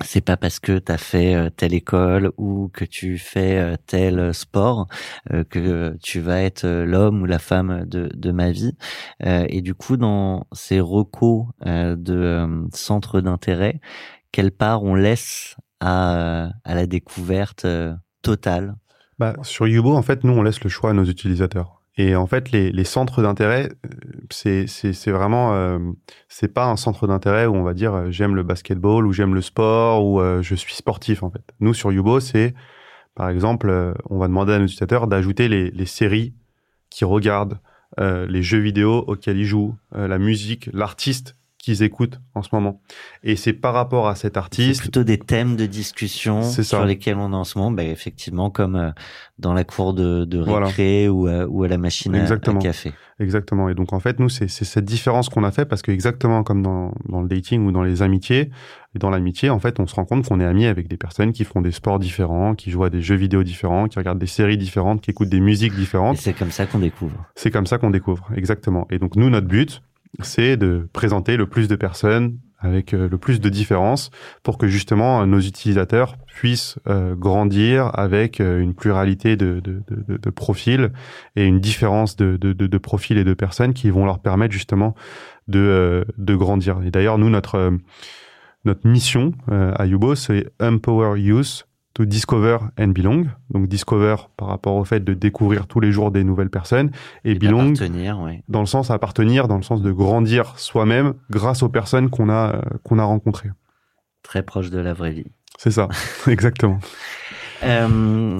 c'est pas parce que tu as fait euh, telle école ou que tu fais euh, tel sport euh, que tu vas être l'homme ou la femme de, de ma vie. Et du coup, dans ces recos de centres d'intérêt, quelle part on laisse à, à la découverte totale? Bah, Sur Yubo, en fait, nous, on laisse le choix à nos utilisateurs. Et en fait, les, centres d'intérêt, c'est vraiment, euh, c'est pas un centre d'intérêt où on va dire euh, j'aime le basketball ou j'aime le sport ou euh, je suis sportif en fait. Nous sur Yubo, c'est par exemple, euh, on va demander à nos utilisateurs d'ajouter les, les, séries qu'ils regardent, les jeux vidéo auxquels ils jouent, la musique, l'artiste qu'ils écoutent en ce moment. Et c'est par rapport à cet artiste. C'est plutôt des thèmes de discussion sur lesquels on est en ce moment, ben, effectivement, comme euh, dans la cour de, de récré ou, à, ou à la machine à, café. Exactement. Et donc, en fait, nous, c'est cette différence qu'on a fait parce que exactement comme dans, dans le dating ou dans les amitiés, et dans l'amitié, en fait, on se rend compte qu'on est amis avec des personnes qui font des sports différents, qui jouent à des jeux vidéo différents, qui regardent des séries différentes, qui écoutent des musiques différentes. C'est comme ça qu'on découvre. C'est comme ça qu'on découvre, exactement. Et donc, nous, notre but, c'est de présenter le plus de personnes avec euh, le plus de différences pour que justement nos utilisateurs puissent euh, grandir avec euh, une pluralité de, de, profils et une différence de, de, profils et de personnes qui vont leur permettre justement de, de grandir. Et d'ailleurs, nous, notre, notre mission à Yubo, c'est Empower Youth to discover and belong. Donc discover par rapport au fait de découvrir tous les jours des nouvelles personnes et, belong dans le sens appartenir, dans le sens de grandir soi-même grâce aux personnes qu'on a euh, qu'on a rencontrées. Très proche de la vraie vie. C'est ça, exactement. Euh,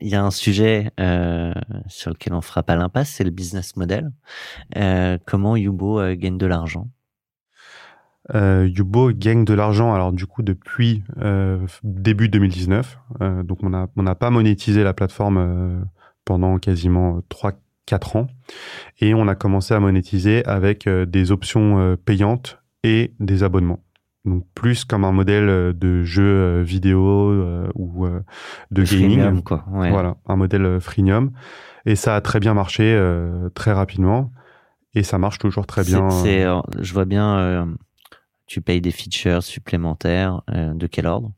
il y a un sujet euh, sur lequel on fera pas l'impasse, c'est le business model. comment Yubo gagne de l'argent? Euh, Yubo gagne de l'argent alors du coup depuis euh, début 2019. Euh, donc on n'a on a pas monétisé la plateforme euh, pendant quasiment 3-4 ans. Et on a commencé à monétiser avec des options payantes et des abonnements. Donc plus comme un modèle de jeu vidéo ou de gaming. Freemium, quoi. Ouais. Voilà, un modèle freemium. Et ça a très bien marché très rapidement. Et ça marche toujours très bien. C'est, je vois bien tu payes des features supplémentaires euh, de quel ordre?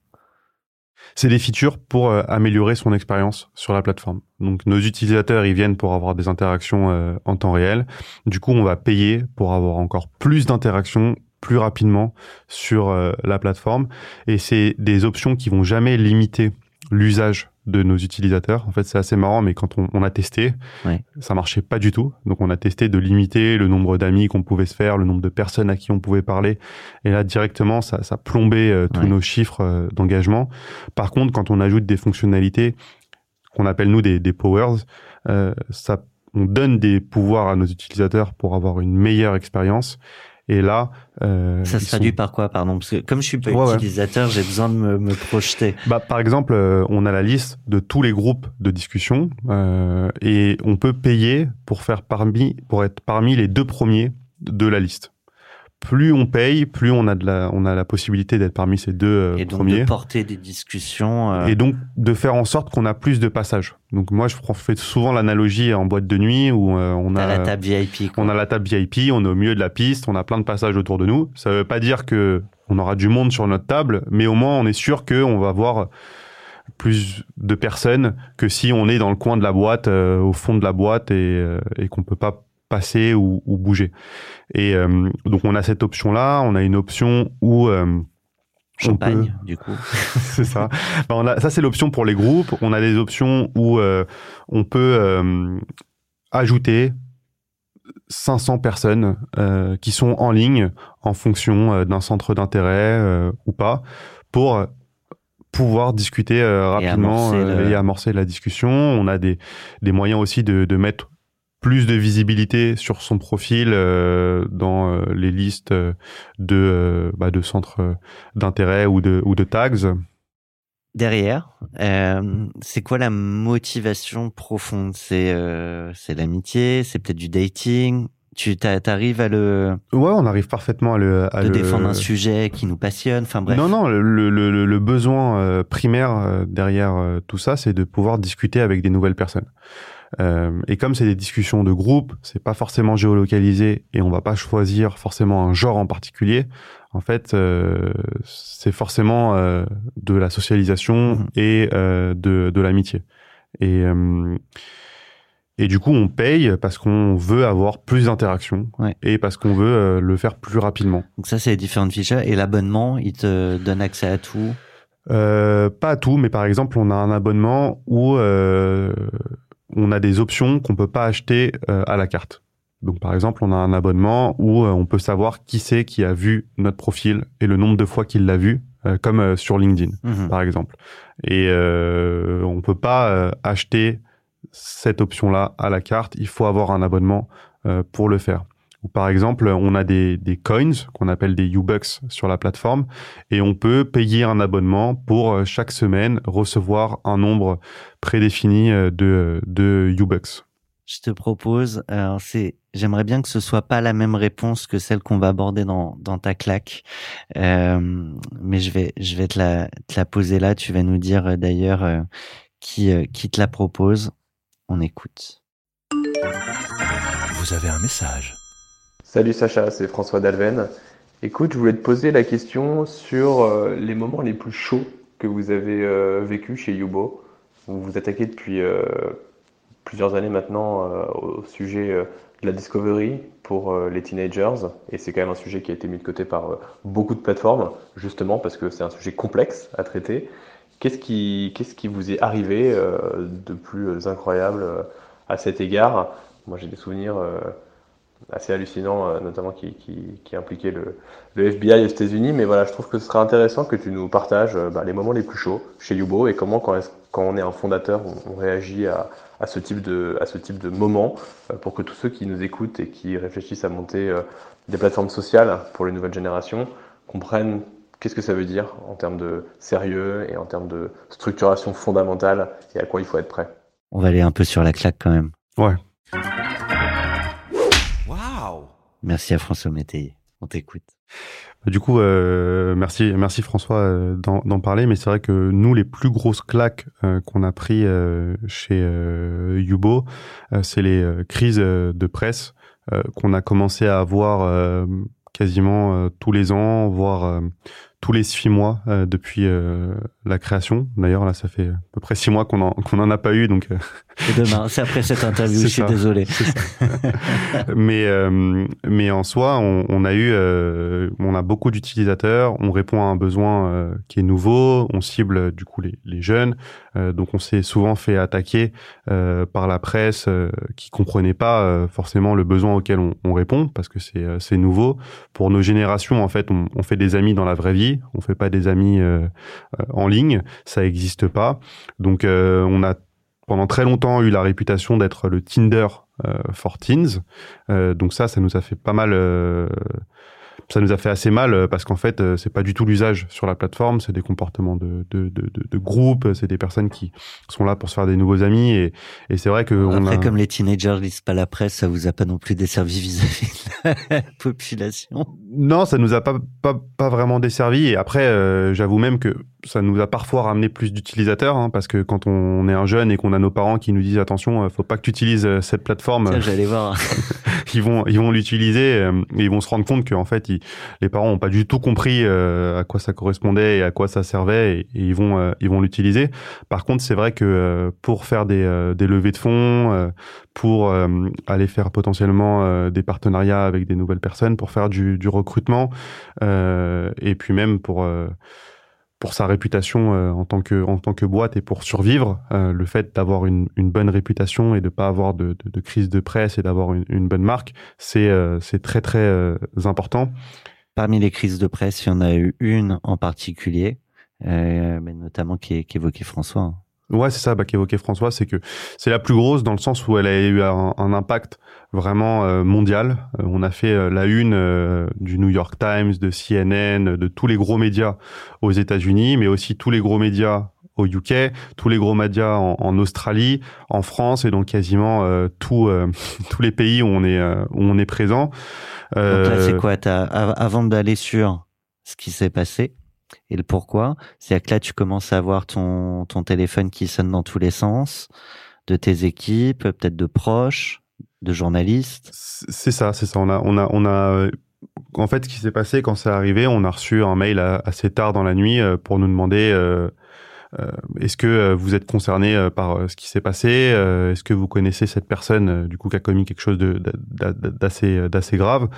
C'est des features pour euh, améliorer son expérience sur la plateforme. Donc nos utilisateurs, ils viennent pour avoir des interactions euh, en temps réel. Du coup, on va payer pour avoir encore plus d'interactions plus rapidement sur la plateforme. Et c'est des options qui vont jamais limiter l'usage de nos utilisateurs. En fait, c'est assez marrant, mais quand on, a testé, ça marchait pas du tout. Donc, on a testé de limiter le nombre d'amis qu'on pouvait se faire, le nombre de personnes à qui on pouvait parler. Et là, directement, ça, ça plombait euh, tous nos chiffres euh, d'engagement. Par contre, quand on ajoute des fonctionnalités qu'on appelle nous des, des powers, euh, ça, on donne des pouvoirs à nos utilisateurs pour avoir une meilleure expérience. Et là, euh, ça se traduit par quoi, pardon? Parce que comme je suis pas utilisateur, j'ai besoin de me, me, projeter. Bah, par exemple, euh, on a la liste de tous les groupes de discussion euh, et on peut payer pour faire parmi, pour être parmi les deux premiers de la liste plus on paye, plus on a de la, on a la possibilité d'être parmi ces deux euh, et donc premiers. de porter des discussions. Euh... Et donc de faire en sorte qu'on a plus de passages. Donc moi je fais souvent l'analogie en boîte de nuit où euh, on a la table VIP. On a la table VIP, on est au milieu de la piste, on a plein de passages autour de nous. Ça veut pas dire que on aura du monde sur notre table, mais au moins on est sûr que on va voir plus de personnes que si on est dans le coin de la boîte, euh, au fond de la boîte et, et qu'on peut pas passer ou, ou bouger. Et euh, donc on a cette option là, on a une option où euh, Champagne, du coup. c'est ça. Ben, on a, ça, c'est l'option pour les groupes. On a des options où euh, on peut euh, ajouter 500 personnes qui sont en ligne en fonction d'un centre d'intérêt ou pas pour pouvoir discuter rapidement et amorcer, et amorcer, la discussion. On a des, des moyens aussi de, de mettre plus de visibilité sur son profil euh, dans euh, les listes de, euh, bah, de centres d'intérêt ou de, ou de tags. Derrière, c'est quoi la motivation profonde? C'est c'est l'amitié, c'est peut-être du dating? Tu arrives à le. Ouais, on arrive parfaitement à le. À de défendre un sujet qui nous passionne? Enfin bref. Non, non, le, le, le besoin primaire derrière tout ça, c'est de pouvoir discuter avec des nouvelles personnes. Euh, et comme c'est des discussions de groupe, c'est pas forcément géolocalisé et on va pas choisir forcément un genre en particulier. En fait, euh, c'est forcément euh, de la socialisation mmh. et de, de l'amitié. Et et du coup, on paye parce qu'on veut avoir plus d'interactions ouais. et parce qu'on veut le faire plus rapidement. Donc ça, c'est les différentes features. Et l'abonnement, il te donne accès à tout? Euh, Pas à tout, mais par exemple, on a un abonnement où euh, on a des options qu'on peut pas acheter euh, à la carte. Donc par exemple, on a un abonnement où euh, on peut savoir qui c'est qui a vu notre profil et le nombre de fois qu'il l'a vu, euh, comme sur LinkedIn Mhm. par exemple. Et on peut pas acheter cette option-là à la carte. Il faut avoir un abonnement pour le faire. Où par exemple on a des, des coins qu'on appelle des U-Bucks sur la plateforme et on peut payer un abonnement pour chaque semaine recevoir un nombre prédéfini de, de U-Bucks je te propose, alors c'est, j'aimerais bien que ce soit pas la même réponse que celle qu'on va aborder dans, dans ta claque, euh, mais je vais, je vais te la, te la poser là. Tu vas nous dire euh, d'ailleurs euh, qui, euh, qui te la propose. On écoute. Vous avez un message. Salut Sacha, c'est François Dalven. Écoute, je voulais te poser la question sur les moments les plus chauds que vous avez vécu chez Yubo. Vous vous attaquez depuis plusieurs années maintenant euh, au sujet euh, de la discovery pour euh, les teenagers et c'est quand même un sujet qui a été mis de côté par beaucoup de plateformes justement parce que c'est un sujet complexe à traiter. Qu'est-ce qui vous est arrivé de plus incroyable à cet égard? Moi j'ai des souvenirs assez hallucinants notamment qui, qui, qui impliquaient le, le, FBI aux États-Unis mais voilà je trouve que ce serait intéressant que tu nous partages bah, les moments les plus chauds chez Yubo et comment quand, quand on est un fondateur on, on réagit à, à ce type de, à ce type de moment euh, pour que tous ceux qui nous écoutent et qui réfléchissent à monter euh, des plateformes sociales pour les nouvelles générations comprennent qu'est-ce que ça veut dire en termes de sérieux et en termes de structuration fondamentale et à quoi il faut être prêt. On va aller un peu sur la claque quand même. Ouais. Merci à François Métayer. On t'écoute. Du coup, euh, merci, merci François euh, d'en parler, mais c'est vrai que nous, les plus grosses claques euh, qu'on a pris chez Yubo, c'est les crises de presse qu'on a commencé à avoir quasiment tous les ans, voire tous les six mois euh, depuis euh, la création. D'ailleurs, là, ça fait à peu près six mois qu'on en, qu'on en a pas eu. Donc, euh, c'est demain, c'est après cette interview. je suis désolé. mais mais en soi, on, on a eu, on a beaucoup d'utilisateurs. On répond à un besoin qui est nouveau. On cible du coup les, les jeunes. donc, on s'est souvent fait attaquer par la presse qui comprenait pas forcément le besoin auquel on, on répond parce que c'est c'est nouveau. Pour nos générations, en fait, on, on fait des amis dans la vraie vie on fait pas des amis euh, euh, en ligne, ça n'existe pas. Donc euh, on a pendant très longtemps eu la réputation d'être le Tinder for teens. donc ça, ça nous a fait pas mal ça nous a fait assez mal euh, parce qu'en fait, euh, c'est pas du tout l'usage sur la plateforme, c'est des comportements de, de, de, de, groupe, c'est des personnes qui sont là pour se faire des nouveaux amis et, et c'est vrai que après on comme les teenagers lisent pas la presse, ça vous a pas non plus desservi vis-à-vis de la population? Non, ça nous a pas pas, pas vraiment desservi et après, euh, j'avoue même que ça nous a parfois ramené plus d'utilisateurs hein, parce que quand on est un jeune et qu'on a nos parents qui nous disent attention, faut pas que tu utilises cette plateforme. J'allais voir. ils vont ils vont l'utiliser et ils vont se rendre compte qu'en fait les parents ont pas du tout compris euh, à quoi ça correspondait et à quoi ça servait et, ils vont euh, ils vont l'utiliser. Par contre, c'est vrai que euh, pour faire des, des levées de fonds, pour aller faire potentiellement des partenariats avec des nouvelles personnes, pour faire du, du recrutement et puis même pour pour sa réputation euh, en tant que en tant que boîte et pour survivre, euh, le fait d'avoir une, une, bonne réputation et de pas avoir de, de, de crise de presse et d'avoir une, une, bonne marque, c'est euh, très très important. Parmi les crises de presse, il y en a eu une en particulier, mais notamment qui, qui évoquait François. Ouais, c'est ça bah, qu'évoquait François, c'est que c'est la plus grosse dans le sens où elle a eu un, un impact vraiment euh, mondial. Euh, on a fait euh, la une du New York Times, de CNN, de tous les gros médias aux États-Unis, mais aussi tous les gros médias au UK, tous les gros médias en, en Australie, en France et donc quasiment tous tous les pays où on est où on est présent. Donc là, c'est quoi Avant d'aller sur ce qui s'est passé, et le pourquoi? C'est-à-dire que là, tu commences à avoir ton, ton téléphone qui sonne dans tous les sens, de tes équipes, peut-être de proches, de journalistes. C'est ça, c'est ça. On a, on a, on a. En fait, ce qui s'est passé quand c'est arrivé, on a reçu un mail assez tard dans la nuit euh, pour nous demander euh, euh, est-ce que vous êtes concerné par ce qui s'est passé Est-ce que vous connaissez cette personne du coup qui a commis quelque chose d'assez grave?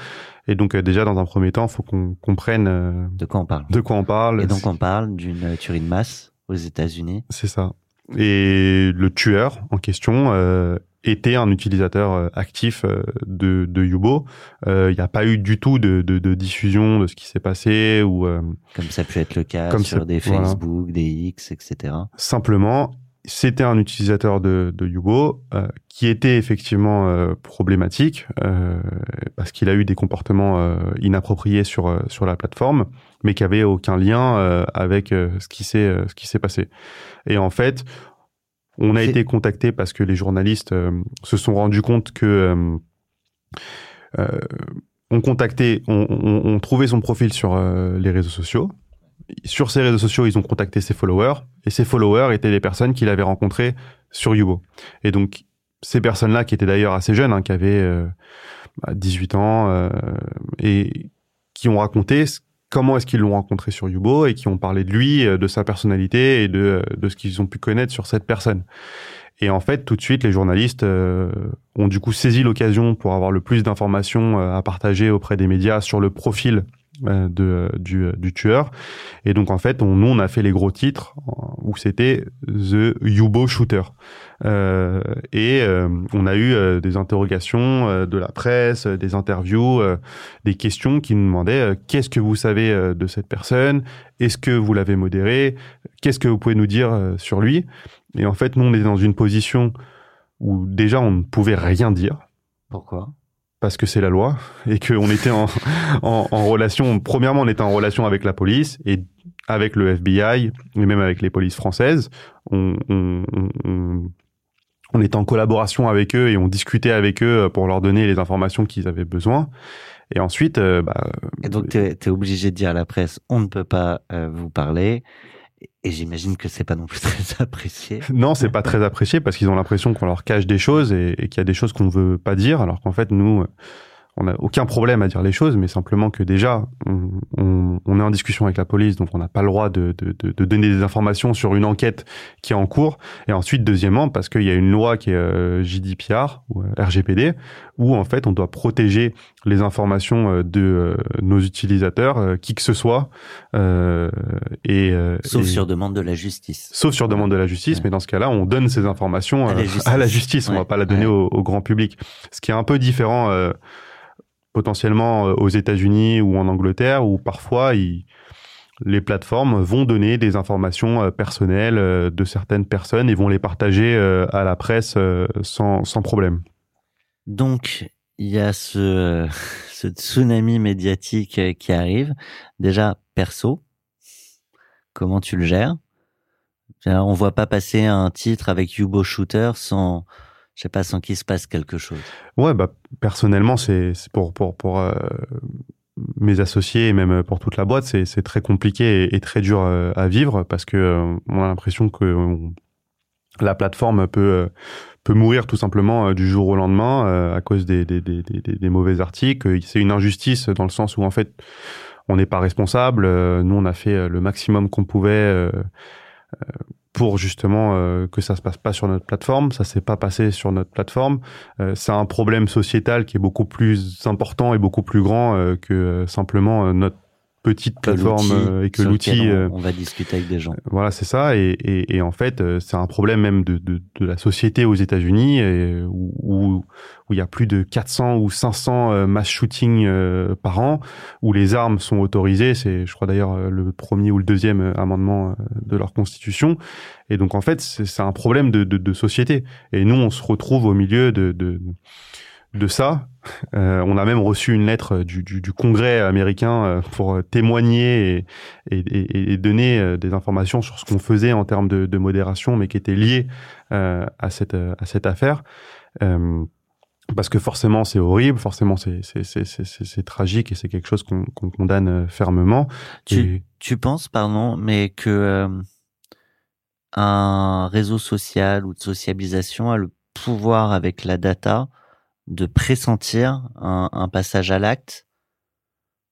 Et donc euh, déjà dans un premier temps, il faut qu'on comprenne euh, de quoi on parle. De quoi on parle. Et donc on parle d'une tuerie de masse aux États-Unis. C'est ça. Et le tueur en question euh, était un utilisateur euh, actif de, de Yubo. Il n'y a pas eu du tout de, de, de diffusion de ce qui s'est passé ou comme ça peut être le cas sur des Facebook, des X, etc. Simplement, c'était un utilisateur de, de Yubo euh, qui était effectivement euh, problématique euh, parce qu'il a eu des comportements inappropriés sur sur la plateforme, mais qui avait aucun lien avec ce qui s'est ce qui s'est passé. Et en fait, on a été contacté parce que les journalistes se sont rendus compte que on contactait, on, on, on, trouvait son profil sur les réseaux sociaux sur ces réseaux sociaux, ils ont contacté ses followers, et ces followers étaient des personnes qu'il avait rencontrées sur Yubo. Et donc, ces personnes-là, qui étaient d'ailleurs assez jeunes, hein, qui avaient 18 euh, ans, euh, et qui ont raconté comment est-ce qu'ils l'ont rencontré sur Yubo, et qui ont parlé de lui, euh, de sa personnalité, et de, de ce qu'ils ont pu connaître sur cette personne. Et en fait, tout de suite, les journalistes ont du coup saisi l'occasion pour avoir le plus d'informations à partager auprès des médias sur le profil euh, de, du, du, tueur. Et donc en fait, on, nous on a fait les gros titres où c'était The Yubo Shooter. Euh, et euh, on a eu euh, des interrogations de la presse, des interviews, des questions qui nous demandaient qu'est-ce que vous savez de cette personne, est-ce que vous l'avez modéré, qu'est-ce que vous pouvez nous dire sur lui? Et en fait, nous on est dans une position où déjà on ne pouvait rien dire. Pourquoi? Parce que c'est la loi et qu'on était en, relation. Premièrement, on était en relation avec la police et avec le FBI et même avec les polices françaises. On était en collaboration avec eux et on discutait avec eux pour leur donner les informations qu'ils avaient besoin. Et ensuite, euh, bah, et donc tu es, obligé de dire à la presse, on ne peut pas euh, vous parler. Et j'imagine que c'est pas non plus très apprécié. Non, c'est pas très apprécié parce qu'ils ont l'impression qu'on leur cache des choses et, qu'il y a des choses qu'on ne veut pas dire, alors qu'en fait, nous, on n'a aucun problème à dire les choses, mais simplement que déjà, on, on, on est en discussion avec la police, donc on n'a pas le droit de, de, de, de, donner des informations sur une enquête qui est en cours. Et ensuite, deuxièmement, parce qu'il y a une loi qui est euh, JDPR ou euh, RGPD, où en fait, on doit protéger les informations euh, de euh, nos utilisateurs, qui que ce soit. et sauf sur demande de la justice. Sauf sur demande de la justice, mais dans ce cas-là, on donne ces informations à la justice. À la justice. On va pas la donner au, au, grand public, ce qui est un peu différent potentiellement euh, aux États-Unis ou en Angleterre, où parfois les plateformes vont donner des informations euh, personnelles euh, de certaines personnes et vont les partager à la presse sans, sans problème. Donc, il y a ce, tsunami médiatique qui arrive. Déjà, perso, comment tu le gères? On voit pas passer un titre avec Yubo Shooter sans je sais pas, sans qu'il se passe quelque chose. Ouais, bah personnellement, c'est pour pour pour euh, mes associés et même pour toute la boîte, c'est très compliqué et, très dur euh, à vivre parce que euh, on a l'impression que la plateforme peut peut mourir tout simplement du jour au lendemain à cause des, des, des, des mauvais articles. C'est une injustice dans le sens où en fait on n'est pas responsable. Nous, on a fait le maximum qu'on pouvait pour justement euh, que ça se passe pas sur notre plateforme. Ça s'est pas passé sur notre plateforme. Euh, c'est un problème sociétal qui est beaucoup plus important et beaucoup plus grand euh, que simplement notre petite plateforme euh, et que l'outil. Euh, on, va discuter avec des gens. Voilà, c'est ça. Et, et, et, en fait, euh, c'est un problème même de, de, de la société aux États-Unis où, où, où il y a plus de 400 ou 500 mass shootings par an, où les armes sont autorisées. C'est, je crois d'ailleurs, le premier ou le deuxième amendement de leur constitution. Et donc, en fait, c'est un problème de, de, de, société. Et nous, on se retrouve au milieu de, de de ça. Euh, on a même reçu une lettre du, du, Congrès américain euh, pour témoigner et, et, et donner euh, des informations sur ce qu'on faisait en termes de, de, modération, mais qui était lié euh, à, cette, à cette affaire. Euh, parce que forcément c'est horrible, forcément c'est tragique et c'est quelque chose qu'on condamne fermement. Tu, tu penses, pardon, mais que un réseau social ou de sociabilisation a le pouvoir avec la data de pressentir un, un passage à l'acte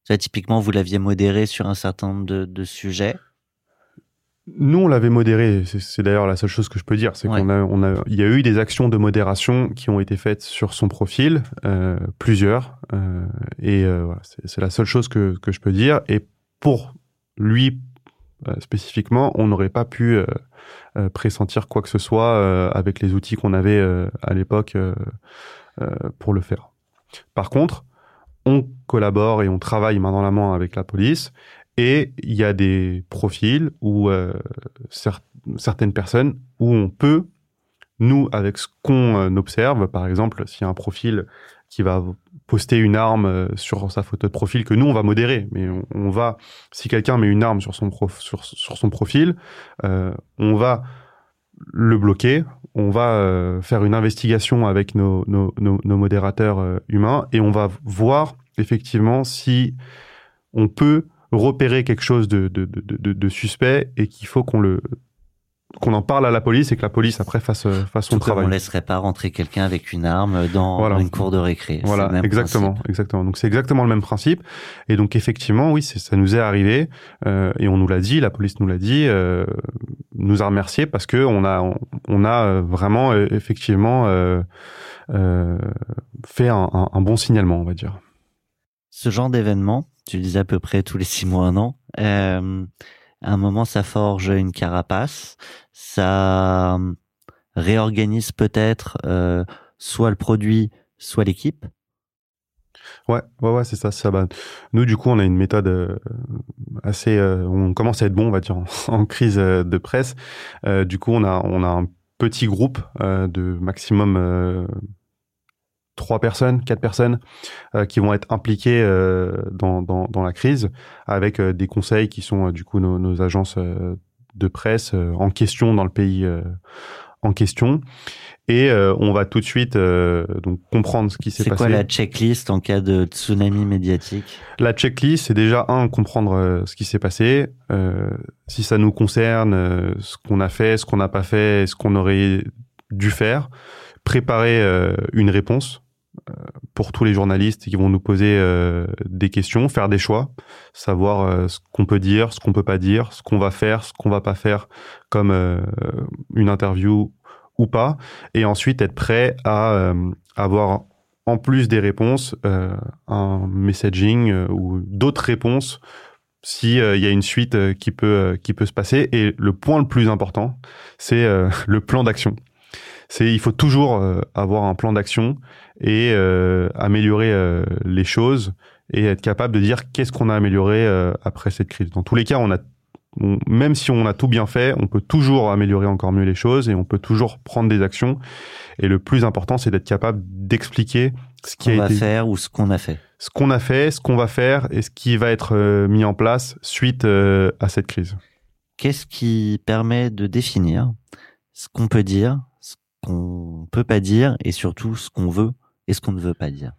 ça, Typiquement, vous l'aviez modéré sur un certain nombre de, de sujets. Nous, on l'avait modéré. C'est d'ailleurs la seule chose que je peux dire, c'est qu'on a, on a, il y a eu des actions de modération qui ont été faites sur son profil, euh, plusieurs, euh, et euh, voilà, c'est la seule chose que, que je peux dire. Et pour lui spécifiquement, on n'aurait pas pu pressentir quoi que ce soit avec les outils qu'on avait à l'époque pour le faire. Par contre, on collabore et on travaille main dans la main avec la police et il y a des profils où euh, certaines personnes où on peut, nous, avec ce qu'on observe, par exemple, s'il y a un profil qui va poster une arme sur sa photo de profil que nous on va modérer mais on, va si quelqu'un met une arme sur son profil on va le bloquer on va faire une investigation avec nos, modérateurs humains et on va voir effectivement si on peut repérer quelque chose de, de suspect et qu'il faut qu'on le qu'on en parle à la police et que la police après fasse, fasse son Tout travail. on laisserait pas rentrer quelqu'un avec une arme dans une cour de récré. Voilà, exactement, exactement. Donc c'est exactement le même principe. Et donc effectivement, oui, ça nous est arrivé euh, et on nous l'a dit, la police nous l'a dit, euh, nous a remercié parce que on a on, a euh, vraiment euh, effectivement euh, euh, fait un, un, un bon signalement, on va dire. Ce genre d'événement, tu le disais à peu près tous les six mois, un an. Euh, à un moment, ça forge une carapace, ça euh, réorganise peut-être euh, soit le produit, soit l'équipe. Ouais, ouais, ouais, c'est ça, ça. Bah, nous, du coup, on a une méthode euh, assez. Euh, on commence à être bon, on va dire, en, en crise de presse. du coup, on a, on a un petit groupe de maximum trois personnes, quatre personnes euh, qui vont être impliquées euh, dans, dans, dans, la crise, avec euh, des conseils qui sont du coup nos, nos agences de presse en question dans le pays en question. Et on va tout de suite donc comprendre ce qui s'est passé. C'est quoi la checklist en cas de tsunami médiatique? La checklist, c'est déjà un comprendre ce qui s'est passé, si ça nous concerne, ce qu'on a fait, ce qu'on n'a pas fait, ce qu'on aurait dû faire, préparer une réponse pour tous les journalistes qui vont nous poser euh, des questions, faire des choix, savoir euh, ce qu'on peut dire, ce qu'on peut pas dire, ce qu'on va faire, ce qu'on va pas faire comme euh, une interview ou pas, et ensuite être prêt à avoir en plus des réponses un messaging ou d'autres réponses si il y a une suite qui peut qui peut se passer. Et le point le plus important, c'est le plan d'action c'est il faut toujours avoir un plan d'action et euh, améliorer euh, les choses et être capable de dire qu'est-ce qu'on a amélioré euh, après cette crise. Dans tous les cas, on a même si on a tout bien fait, on peut toujours améliorer encore mieux les choses et on peut toujours prendre des actions. Et le plus important, c'est d'être capable d'expliquer ce qui a été faire ou ce qu'on a fait. Ce qu'on a fait, ce qu'on va faire et ce qui va être mis en place suite à cette crise. Qu'est-ce qui permet de définir ce qu'on peut dire, qu'on peut pas dire et surtout ce qu'on veut et ce qu'on ne veut pas dire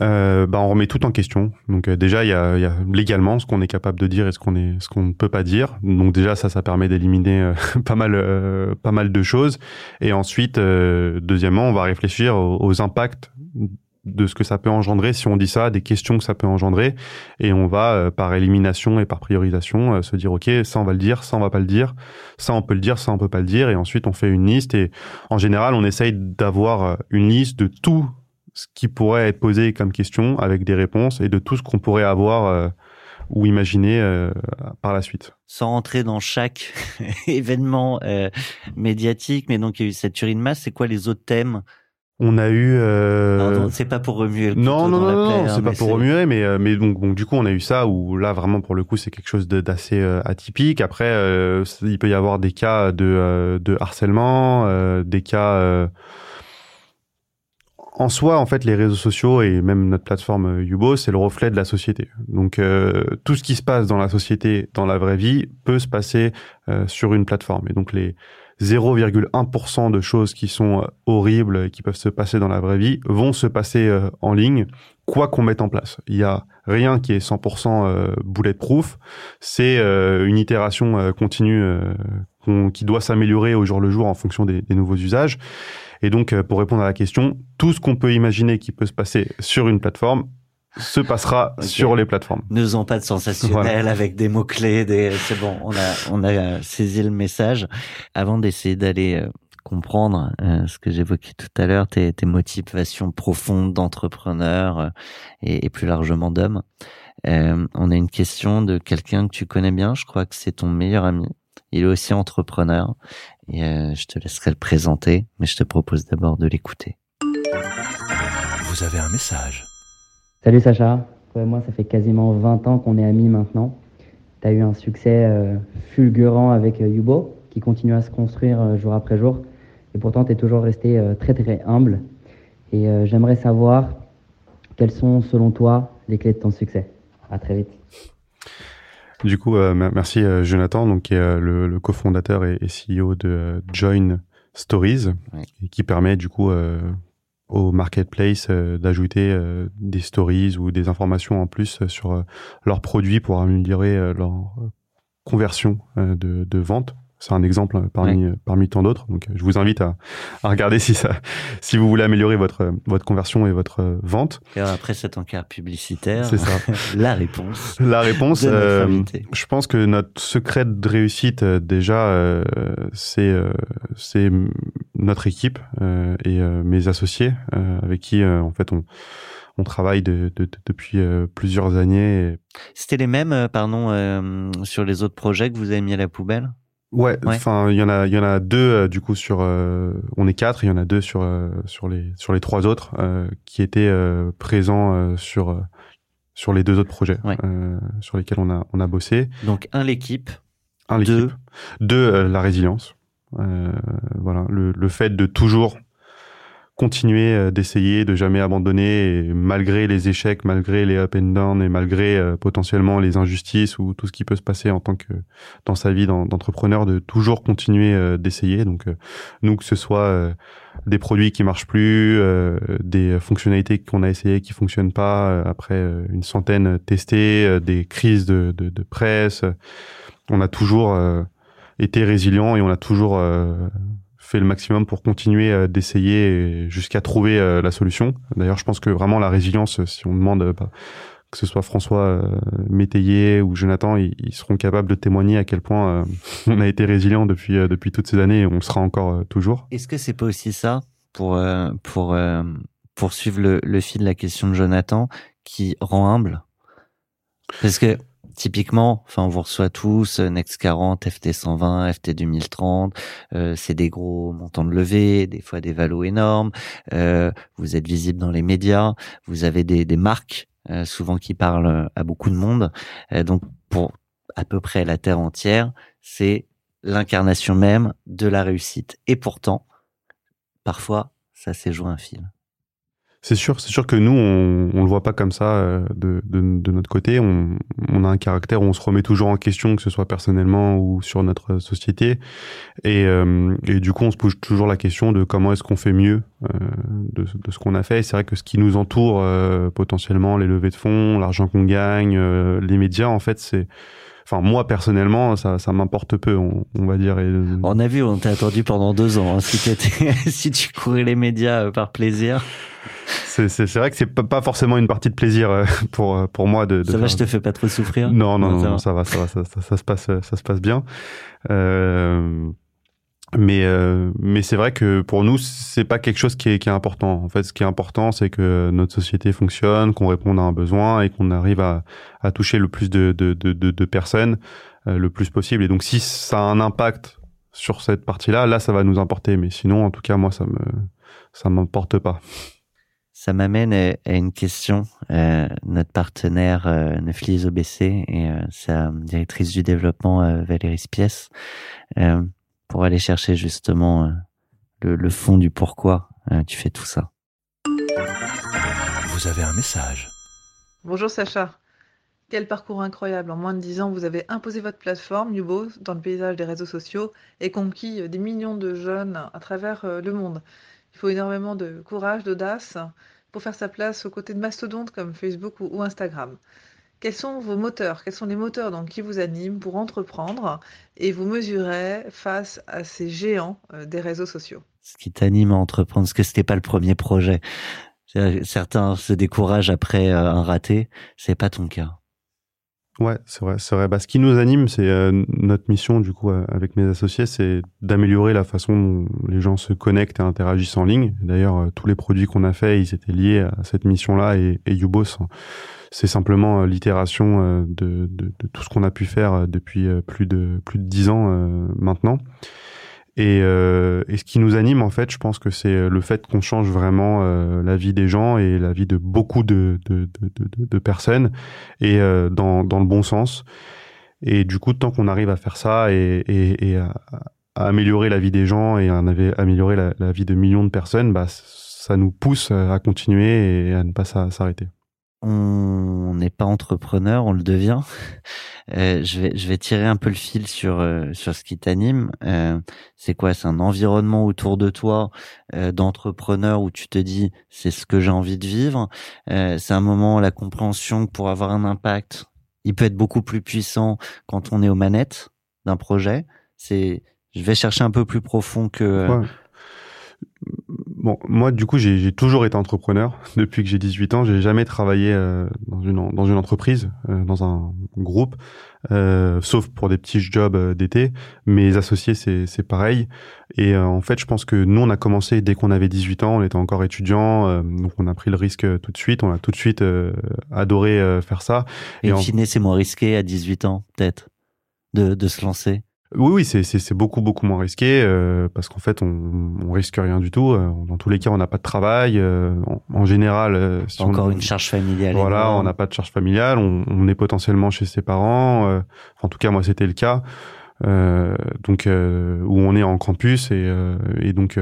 euh, bah, on remet tout en question. Donc euh, déjà, il y a, y a, légalement ce qu'on est capable de dire et ce qu'on est, ce qu'on ne peut pas dire. Donc déjà, ça, ça permet d'éliminer euh, pas mal, euh, pas mal de choses. Et ensuite, deuxièmement, on va réfléchir aux, impacts de ce que ça peut engendrer. Si on dit ça, des questions que ça peut engendrer, et on va par élimination et par priorisation se dire ok, ça on va le dire, ça on va pas le dire, ça on peut le dire, ça on peut pas le dire, et ensuite on fait une liste. Et en général, on essaye d'avoir une liste de tout ce qui pourrait être posé comme question avec des réponses et de tout ce qu'on pourrait avoir euh, ou imaginer euh, par la suite. Sans rentrer dans chaque événement euh, médiatique, mais donc il y a eu cette tuerie de masse, c'est quoi les autres thèmes on a eu. Euh... c'est pas pour remuer. Le non, non, non, non, hein, c'est pas pour remuer, mais euh, mais donc du coup, on a eu ça où là vraiment pour le coup, c'est quelque chose d'assez euh, atypique. Après, euh, il peut y avoir des cas de de harcèlement, des cas en soi, en fait, les réseaux sociaux et même notre plateforme euh, Yubo, c'est le reflet de la société. Donc, euh, tout ce qui se passe dans la société, dans la vraie vie, peut se passer euh, sur une plateforme. Et donc, les 0,1% de choses qui sont horribles et qui peuvent se passer dans la vraie vie vont se passer en ligne, quoi qu'on mette en place. Il y a rien qui est 100% bulletproof. C'est une itération continue qui doit s'améliorer au jour le jour en fonction des, nouveaux usages. Et donc, euh, pour répondre à la question, tout ce qu'on peut imaginer qui peut se passer sur une plateforme se passera okay. sur les plateformes. Ne faisons pas de sensationnel voilà. avec des mots clés. Des... C'est bon, on a on a saisi le message. Avant d'essayer d'aller euh, comprendre euh, ce que j'évoquais tout à l'heure, tes, tes motivations profondes d'entrepreneur euh, et, et, plus largement d'homme. Euh, on a une question de quelqu'un que tu connais bien. Je crois que c'est ton meilleur ami. Il est aussi entrepreneur et euh, je te laisserai le présenter, mais je te propose d'abord de l'écouter. Vous avez un message. Salut Sacha, moi ça fait quasiment 20 ans qu'on est amis maintenant. Tu as eu un succès euh, fulgurant avec euh, Yubo, qui continue à se construire jour après jour. Et pourtant, tu es toujours resté très très humble. Et j'aimerais savoir quelles sont, selon toi, les clés de ton succès. À très vite. Du coup, merci Jonathan, donc, qui est le, cofondateur et, CEO de Join Stories, qui permet du coup au marketplace euh, d'ajouter euh, des stories ou des informations en plus euh, sur leurs produits pour améliorer leur conversion de, de vente c'est un exemple parmi parmi tant d'autres. Donc, je vous invite à, à, regarder si ça, si vous voulez améliorer votre votre conversion et votre vente. Et après cet encart publicitaire, c'est ça. la réponse. La réponse. Euh, je pense que notre secret de réussite euh, déjà, euh, c'est c'est notre équipe et mes associés avec qui en fait on on travaille de, de, depuis plusieurs années. C'était les mêmes, pardon, sur les autres projets que vous avez mis à la poubelle? Ouais, enfin il y en a il y en a deux euh, du coup sur euh, on est quatre, il y en a deux sur euh, sur les sur les trois autres qui étaient présents sur sur les deux autres projets sur lesquels on a on a bossé. Donc un l'équipe, un l'équipe, deux, deux la résilience. voilà, le le fait de toujours continuer euh, d'essayer, de jamais abandonner, malgré les échecs, malgré les up and down, et malgré euh, potentiellement les injustices ou tout ce qui peut se passer en tant que dans sa vie d'entrepreneur, de toujours continuer euh, d'essayer. Donc nous, que ce soit des produits qui marchent plus, des fonctionnalités qu'on a essayées qui fonctionnent pas après une centaine testées, des crises de, de, presse, on a toujours été résilient et on a toujours fait le maximum pour continuer euh, d'essayer jusqu'à trouver euh, la solution. D'ailleurs, je pense que vraiment la résilience, si on demande euh, que ce soit François Métayer ou Jonathan, ils, seront capables de témoigner à quel point on a été résilient depuis depuis toutes ces années et on sera encore toujours. Est-ce que c'est pas aussi ça pour pour poursuivre le, le fil de la question de Jonathan qui rend humble? Parce que typiquement, enfin, on vous reçoit tous euh, Next 40, FT 120, FT 2030. Euh, c'est des gros montants de levée, des fois des valos énormes. Euh, vous êtes visible dans les médias. Vous avez des, des marques euh, souvent qui parlent à beaucoup de monde. donc, pour à peu près la terre entière, c'est l'incarnation même de la réussite. Et pourtant, parfois, ça s'est joué un fil. C'est sûr, c'est sûr que nous, on, on le voit pas comme ça euh, de, de, de, notre côté. On, on, a un caractère où on se remet toujours en question, que ce soit personnellement ou sur notre société. Et, euh, et du coup, on se pose toujours la question de comment est-ce qu'on fait mieux euh, de, de, ce qu'on a fait. C'est vrai que ce qui nous entoure, potentiellement, les levées de fonds, l'argent qu'on gagne, les médias, en fait, c'est enfin moi personnellement ça, ça m'importe peu on, on, va dire on a vu on t'a attendu pendant deux ans hein. si, si tu courais les médias par plaisir c'est vrai que c'est pas forcément une partie de plaisir euh, pour euh, pour moi de. de ça va, je te fais pas trop souffrir. Non, non, non, ça, va, ça va, ça, ça, se passe, ça se passe bien. Euh, mais euh, mais c'est vrai que pour nous c'est pas quelque chose qui est, qui est important. En fait, ce qui est important, c'est que notre société fonctionne, qu'on réponde à un besoin et qu'on arrive à, à toucher le plus de de de, de, personnes le plus possible. Et donc si ça a un impact sur cette partie-là, là ça va nous importer. Mais sinon, en tout cas, moi ça me ça m'importe pas. Ça m'amène à une question. Euh, notre partenaire euh, Neuflis OBC et euh, sa directrice du développement euh, Valérie Spies euh, pour aller chercher justement le, le, fond du pourquoi tu fais tout ça. Vous avez un message. Bonjour Sacha. Quel parcours incroyable. En moins de dix ans, vous avez imposé votre plateforme, Yubo, dans le paysage des réseaux sociaux et conquis des millions de jeunes à travers le monde. Il faut énormément de courage, d'audace pour faire sa place aux côtés de mastodontes comme Facebook ou, Instagram. Quels sont vos moteurs Quels sont les moteurs donc, qui vous animent pour entreprendre et vous mesurer face à ces géants euh, des réseaux sociaux? Ce qui t'anime à entreprendre, parce que c'était pas le premier projet. Certains se découragent après euh, un raté, c'est pas ton cas. Ouais, c'est vrai, c'est vrai. Bah, ce qui nous anime, c'est euh, notre mission, du coup, euh, avec mes associés, c'est d'améliorer la façon dont les gens se connectent et interagissent en ligne. D'ailleurs, euh, tous les produits qu'on a faits, ils étaient liés à cette mission-là et, et Ubos, c'est simplement l'itération de, de, de, tout ce qu'on a pu faire depuis plus de plus de dix ans maintenant. Et, euh, et, ce qui nous anime, en fait, je pense que c'est le fait qu'on change vraiment euh, la vie des gens et la vie de beaucoup de, de, de, de personnes, et euh, dans, dans le bon sens. Et du coup, tant qu'on arrive à faire ça et, et, et à, améliorer la vie des gens et améliorer la, la vie de millions de personnes, bah, ça nous pousse à continuer et à ne pas s'arrêter on n'est pas entrepreneur, on le devient. Euh, je vais je vais tirer un peu le fil sur euh, sur ce qui t'anime. Euh, c'est quoi? C'est un environnement autour de toi d'entrepreneur où tu te dis c'est ce que j'ai envie de vivre. c'est un moment la compréhension que pour avoir un impact, il peut être beaucoup plus puissant quand on est aux manettes d'un projet. C'est je vais chercher un peu plus profond que Bon, moi, du coup, j'ai toujours été entrepreneur depuis que j'ai 18 ans. J'ai jamais travaillé euh, dans une dans une entreprise, euh, dans un groupe, euh, sauf pour des petits jobs d'été. Mes associés, c'est c'est pareil. Et en fait, je pense que nous, on a commencé dès qu'on avait 18 ans. On était encore étudiants, donc on a pris le risque tout de suite. On a tout de suite adoré faire ça. Et, et en c'est moins risqué à 18 ans, peut-être, de de se lancer? Oui, oui, c'est beaucoup beaucoup moins risqué euh, parce qu'en fait on, on risque rien du tout. Euh, dans tous les cas, on n'a pas de travail. Euh, en, général, si encore une charge familiale. Voilà, on n'a pas de charge familiale. On, on, est potentiellement chez ses parents. en tout cas, moi, c'était le cas. donc où on est en campus et, et donc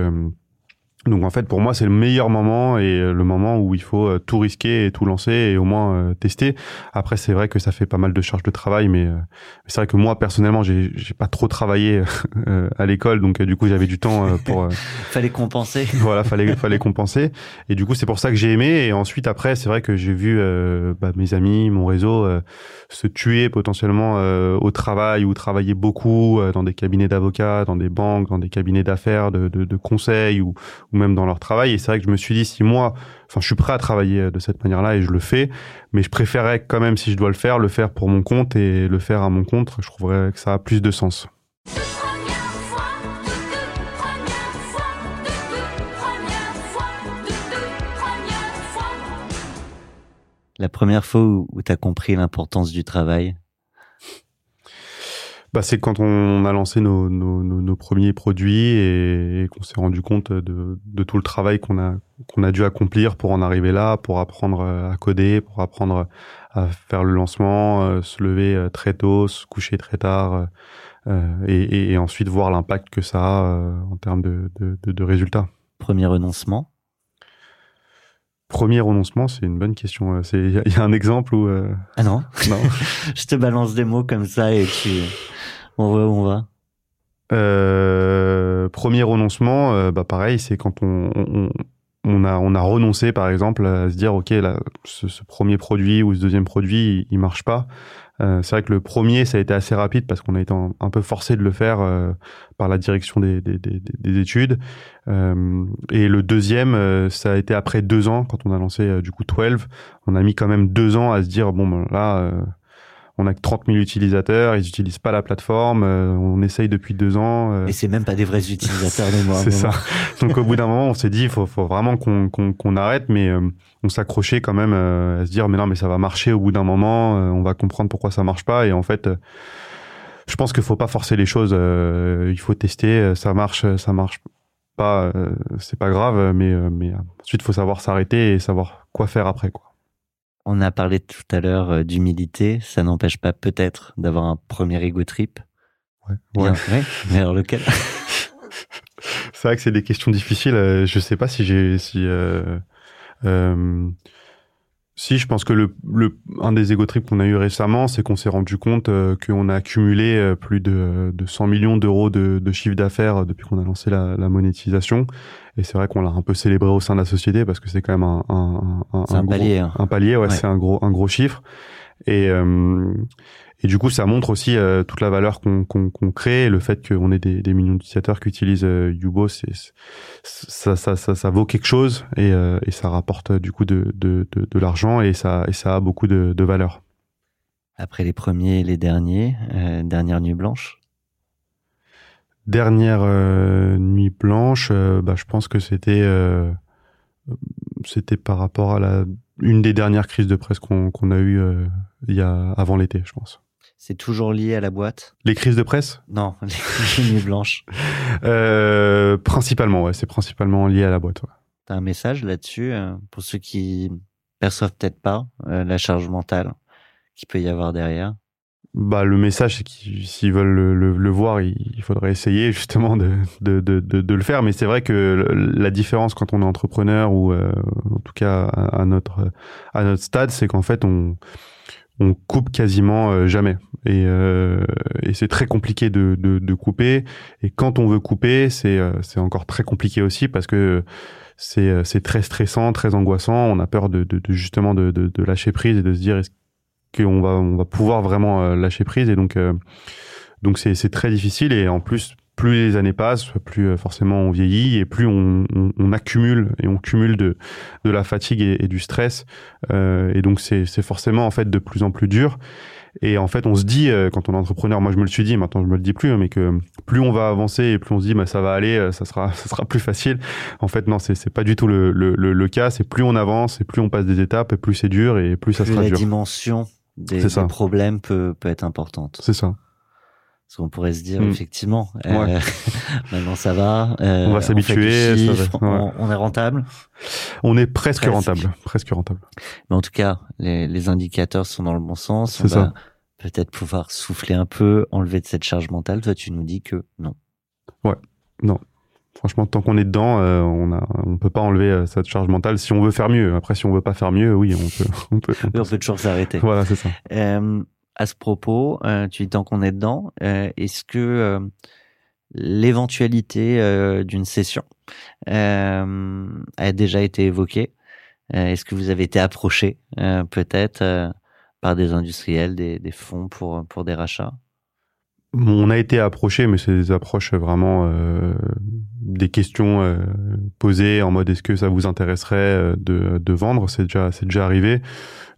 donc en fait, pour moi, c'est le meilleur moment et euh, le moment où il faut euh, tout risquer et tout lancer et au moins euh, tester. Après, c'est vrai que ça fait pas mal de charges de travail, mais c'est vrai que moi personnellement, j'ai pas trop travaillé à l'école, donc du coup, j'avais du temps pour. fallait compenser. voilà, fallait fallait compenser. Et du coup, c'est pour ça que j'ai aimé. Et ensuite, après, c'est vrai que j'ai vu bah, mes amis, mon réseau se tuer potentiellement au travail ou travailler beaucoup dans des cabinets d'avocats, dans des banques, dans des cabinets d'affaires, de, de, de conseils ou même dans leur travail. Et c'est vrai que je me suis dit, si moi, enfin, je suis prêt à travailler euh, de cette manière-là et je le fais, mais je préférerais quand même, si je dois le faire, le faire pour mon compte et le faire à mon compte. Je trouverais que ça a plus de sens. La première fois où, tu as compris l'importance du travail? Bah, c'est quand on a lancé nos, nos, nos, premiers produits et, qu'on s'est rendu compte de, de, tout le travail qu'on a qu'on a dû accomplir pour en arriver là, pour apprendre à coder, pour apprendre à faire le lancement, euh, se lever euh, très tôt, se coucher très tard, euh, et, et, ensuite voir l'impact que ça a en termes de, de, de, résultats. Premier renoncement? Premier renoncement, c'est une bonne question. Il y, a un exemple où... Ah non? Non. Je te balance des mots comme ça et tu... On va on va euh, Premier renoncement, euh, bah pareil, c'est quand on, on, on, a, on a renoncé, par exemple, à se dire, OK, là, ce, ce premier produit ou ce deuxième produit, il, marche pas. Euh, c'est vrai que le premier, ça a été assez rapide parce qu'on a été un, peu forcé de le faire euh, par la direction des, des, des, des études. Euh, et le deuxième, ça a été après deux ans, quand on a lancé du coup 12. On a mis quand même deux ans à se dire, bon, ben, là on a que 30 000 utilisateurs, ils n'utilisent pas la plateforme, euh, on essaye depuis deux ans. Euh. Et c'est même pas des vrais utilisateurs de moi. c'est ça. Donc au bout d'un moment, on s'est dit, il faut, faut, vraiment qu'on qu'on arrête, mais euh, on s'accrochait quand même à se dire, mais non, mais ça va marcher au bout d'un moment, on va comprendre pourquoi ça marche pas. Et en fait, je pense qu'il faut pas forcer les choses. il faut tester, ça marche, ça marche pas, c'est pas grave, mais mais ensuite, il faut savoir s'arrêter et savoir quoi faire après, quoi. On a parlé tout à l'heure euh, d'humilité. Ça n'empêche pas peut-être d'avoir un premier ego trip. Ouais. ouais. Mais alors lequel? C'est vrai que c'est des questions difficiles. Euh, je sais pas si j'ai si euh, euh, si je pense que le, le un des ego trips qu'on a eu récemment, c'est qu'on s'est rendu compte euh, qu'on a accumulé plus de, de 100 millions d'euros de, de chiffre d'affaires depuis qu'on a lancé la, la monétisation et c'est vrai qu'on l'a un peu célébré au sein de la société parce que c'est quand même un, un, un, un, gros, palier, hein. un palier, ouais, c'est un gros, un gros chiffre. Et, euh, et du coup, ça montre aussi euh, toute la valeur qu'on qu'on crée, le fait qu'on ait des, des millions d'utilisateurs qui utilisent euh, Yubo, c'est ça, ça, ça, ça, vaut quelque chose et, euh, et ça rapporte du coup de, de, de, de l'argent et ça, et ça a beaucoup de, de valeur. Après les premiers et les derniers, dernière nuit blanche Dernière euh, nuit blanche, euh, bah, je pense que c'était euh, c'était par rapport à la une des dernières crises de presse qu'on qu'on a eu il y a avant l'été, je pense. C'est toujours lié à la boîte? Les crises de presse? Non, les, nuits blanches. principalement, ouais, c'est principalement lié à la boîte. Ouais. T'as un message là-dessus pour ceux qui perçoivent peut-être pas la charge mentale qu'il peut y avoir derrière? Bah, le message, c'est qu'ils s'ils veulent le, le, voir, il, faudrait essayer justement de, de, de, de, le faire. Mais c'est vrai que la différence quand on est entrepreneur ou euh, en tout cas à, notre à notre stade, c'est qu'en fait on on coupe quasiment euh, jamais et, euh, et c'est très compliqué de, de, de, couper. Et quand on veut couper, c'est c'est encore très compliqué aussi parce que c'est c'est très stressant, très angoissant. On a peur de, de, justement de, de, lâcher prise et de se dire est-ce qu'on va on va pouvoir vraiment euh, lâcher prise et donc euh, donc c'est c'est très difficile et en plus plus les années passent, plus euh, forcément on vieillit et plus on, on, on accumule et on cumule de, de la fatigue et, et du stress. Euh, et donc c'est forcément en fait de plus en plus dur. Et en fait, on se dit quand on est entrepreneur, moi je me le suis dit, maintenant je me le dis plus, hein, mais que plus on va avancer et plus on se dit, bah, ça va aller, ça sera, ça sera plus facile. En fait, non, c'est c'est pas du tout le, le, le, cas. C'est plus on avance et plus on passe des étapes et plus c'est dur et plus ça sera la dur. Dimension des, problèmes peut, peut être importante. C'est ça. Parce qu'on pourrait se dire, mm. effectivement, euh, maintenant ça va. Euh, on va s'habituer. On, on, est rentable. On est presque, rentable. Presque rentable. Mais en tout cas, les, les indicateurs sont dans le bon sens. On va peut-être pouvoir souffler un peu, enlever de cette charge mentale. Toi, tu nous dis que non. Ouais, non. Franchement, tant qu'on est dedans, euh, on a, on peut pas enlever euh, cette charge mentale. Si on veut faire mieux, après, si on veut pas faire mieux, oui, on peut, on peut. On peut, toujours s'arrêter. Voilà, c'est ça. Euh, à ce propos, euh, tu dis tant qu'on est dedans, est-ce que l'éventualité d'une session a déjà été évoquée? Est-ce que vous avez été approché, peut-être, par des industriels, des, des fonds pour pour des rachats? On a été approché, mais c'est des approches vraiment euh, des questions euh, posées en mode est-ce que ça vous intéresserait euh, de, de vendre? C'est déjà c'est déjà arrivé.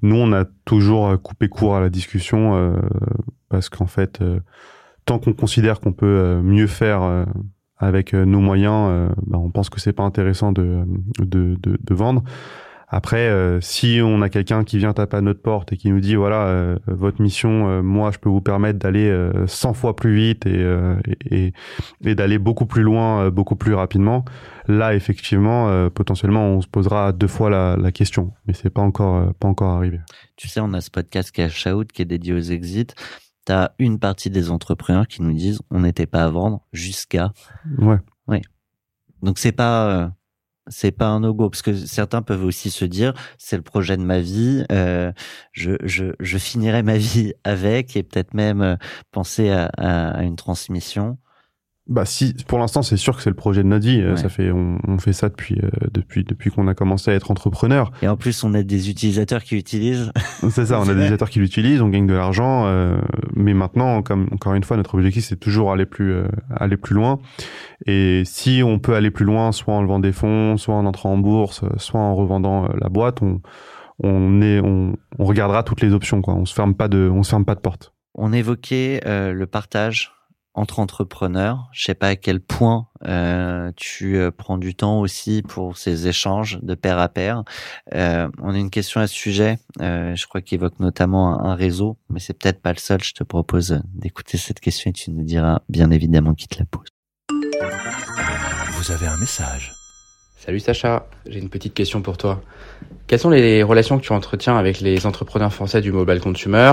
Nous, on a toujours coupé court à la discussion parce qu'en fait, tant qu'on considère qu'on peut mieux faire avec nos moyens, bah, on pense que c'est pas intéressant de, de, de, de vendre. Après, euh, si on a quelqu'un qui vient taper à notre porte et qui nous dit voilà, euh, votre mission, euh, moi, je peux vous permettre d'aller 100 fois plus vite et, et, et d'aller beaucoup plus loin, beaucoup plus rapidement, là, effectivement, potentiellement, on se posera deux fois la, la question. Mais c'est pas encore, pas encore arrivé. Tu sais, on a ce podcast est Shout, qui est dédié aux exits. Tu as une partie des entrepreneurs qui nous disent on n'était pas à vendre jusqu'à. Ouais. Oui. Donc c'est pas c'est pas un no-go parce que certains peuvent aussi se dire c'est le projet de ma vie, euh, je, je, je finirai ma vie avec et peut-être même euh, penser à, à, une transmission. Bah si, pour l'instant c'est sûr que c'est le projet de notre vie. Euh, ça fait, on, on, fait ça depuis euh, depuis depuis qu'on a commencé à être entrepreneur. Et en plus on a des utilisateurs qui utilisent. c'est ça, on a des utilisateurs qui l'utilisent, on gagne de l'argent. Euh, mais maintenant, comme encore une fois, notre objectif c'est toujours aller plus aller plus loin. Et si on peut aller plus loin, soit en levant des fonds, soit en entrant en bourse, soit en revendant la boîte, on on est on, on regardera toutes les options quoi. On se ferme pas de on se ferme pas de porte. On évoquait le partage entre entrepreneurs. Je sais pas à quel point euh, tu euh, prends du temps aussi pour ces échanges de pair à pair. Euh, on a une question à ce sujet. Euh, je crois qu'il évoque notamment un, réseau, mais c'est peut-être pas le seul. Je te propose d'écouter cette question et tu nous diras bien évidemment qui te la pose. Vous avez un message. Salut Sacha, j'ai une petite question pour toi. Quelles sont les relations que tu entretiens avec les entrepreneurs français du mobile consumer?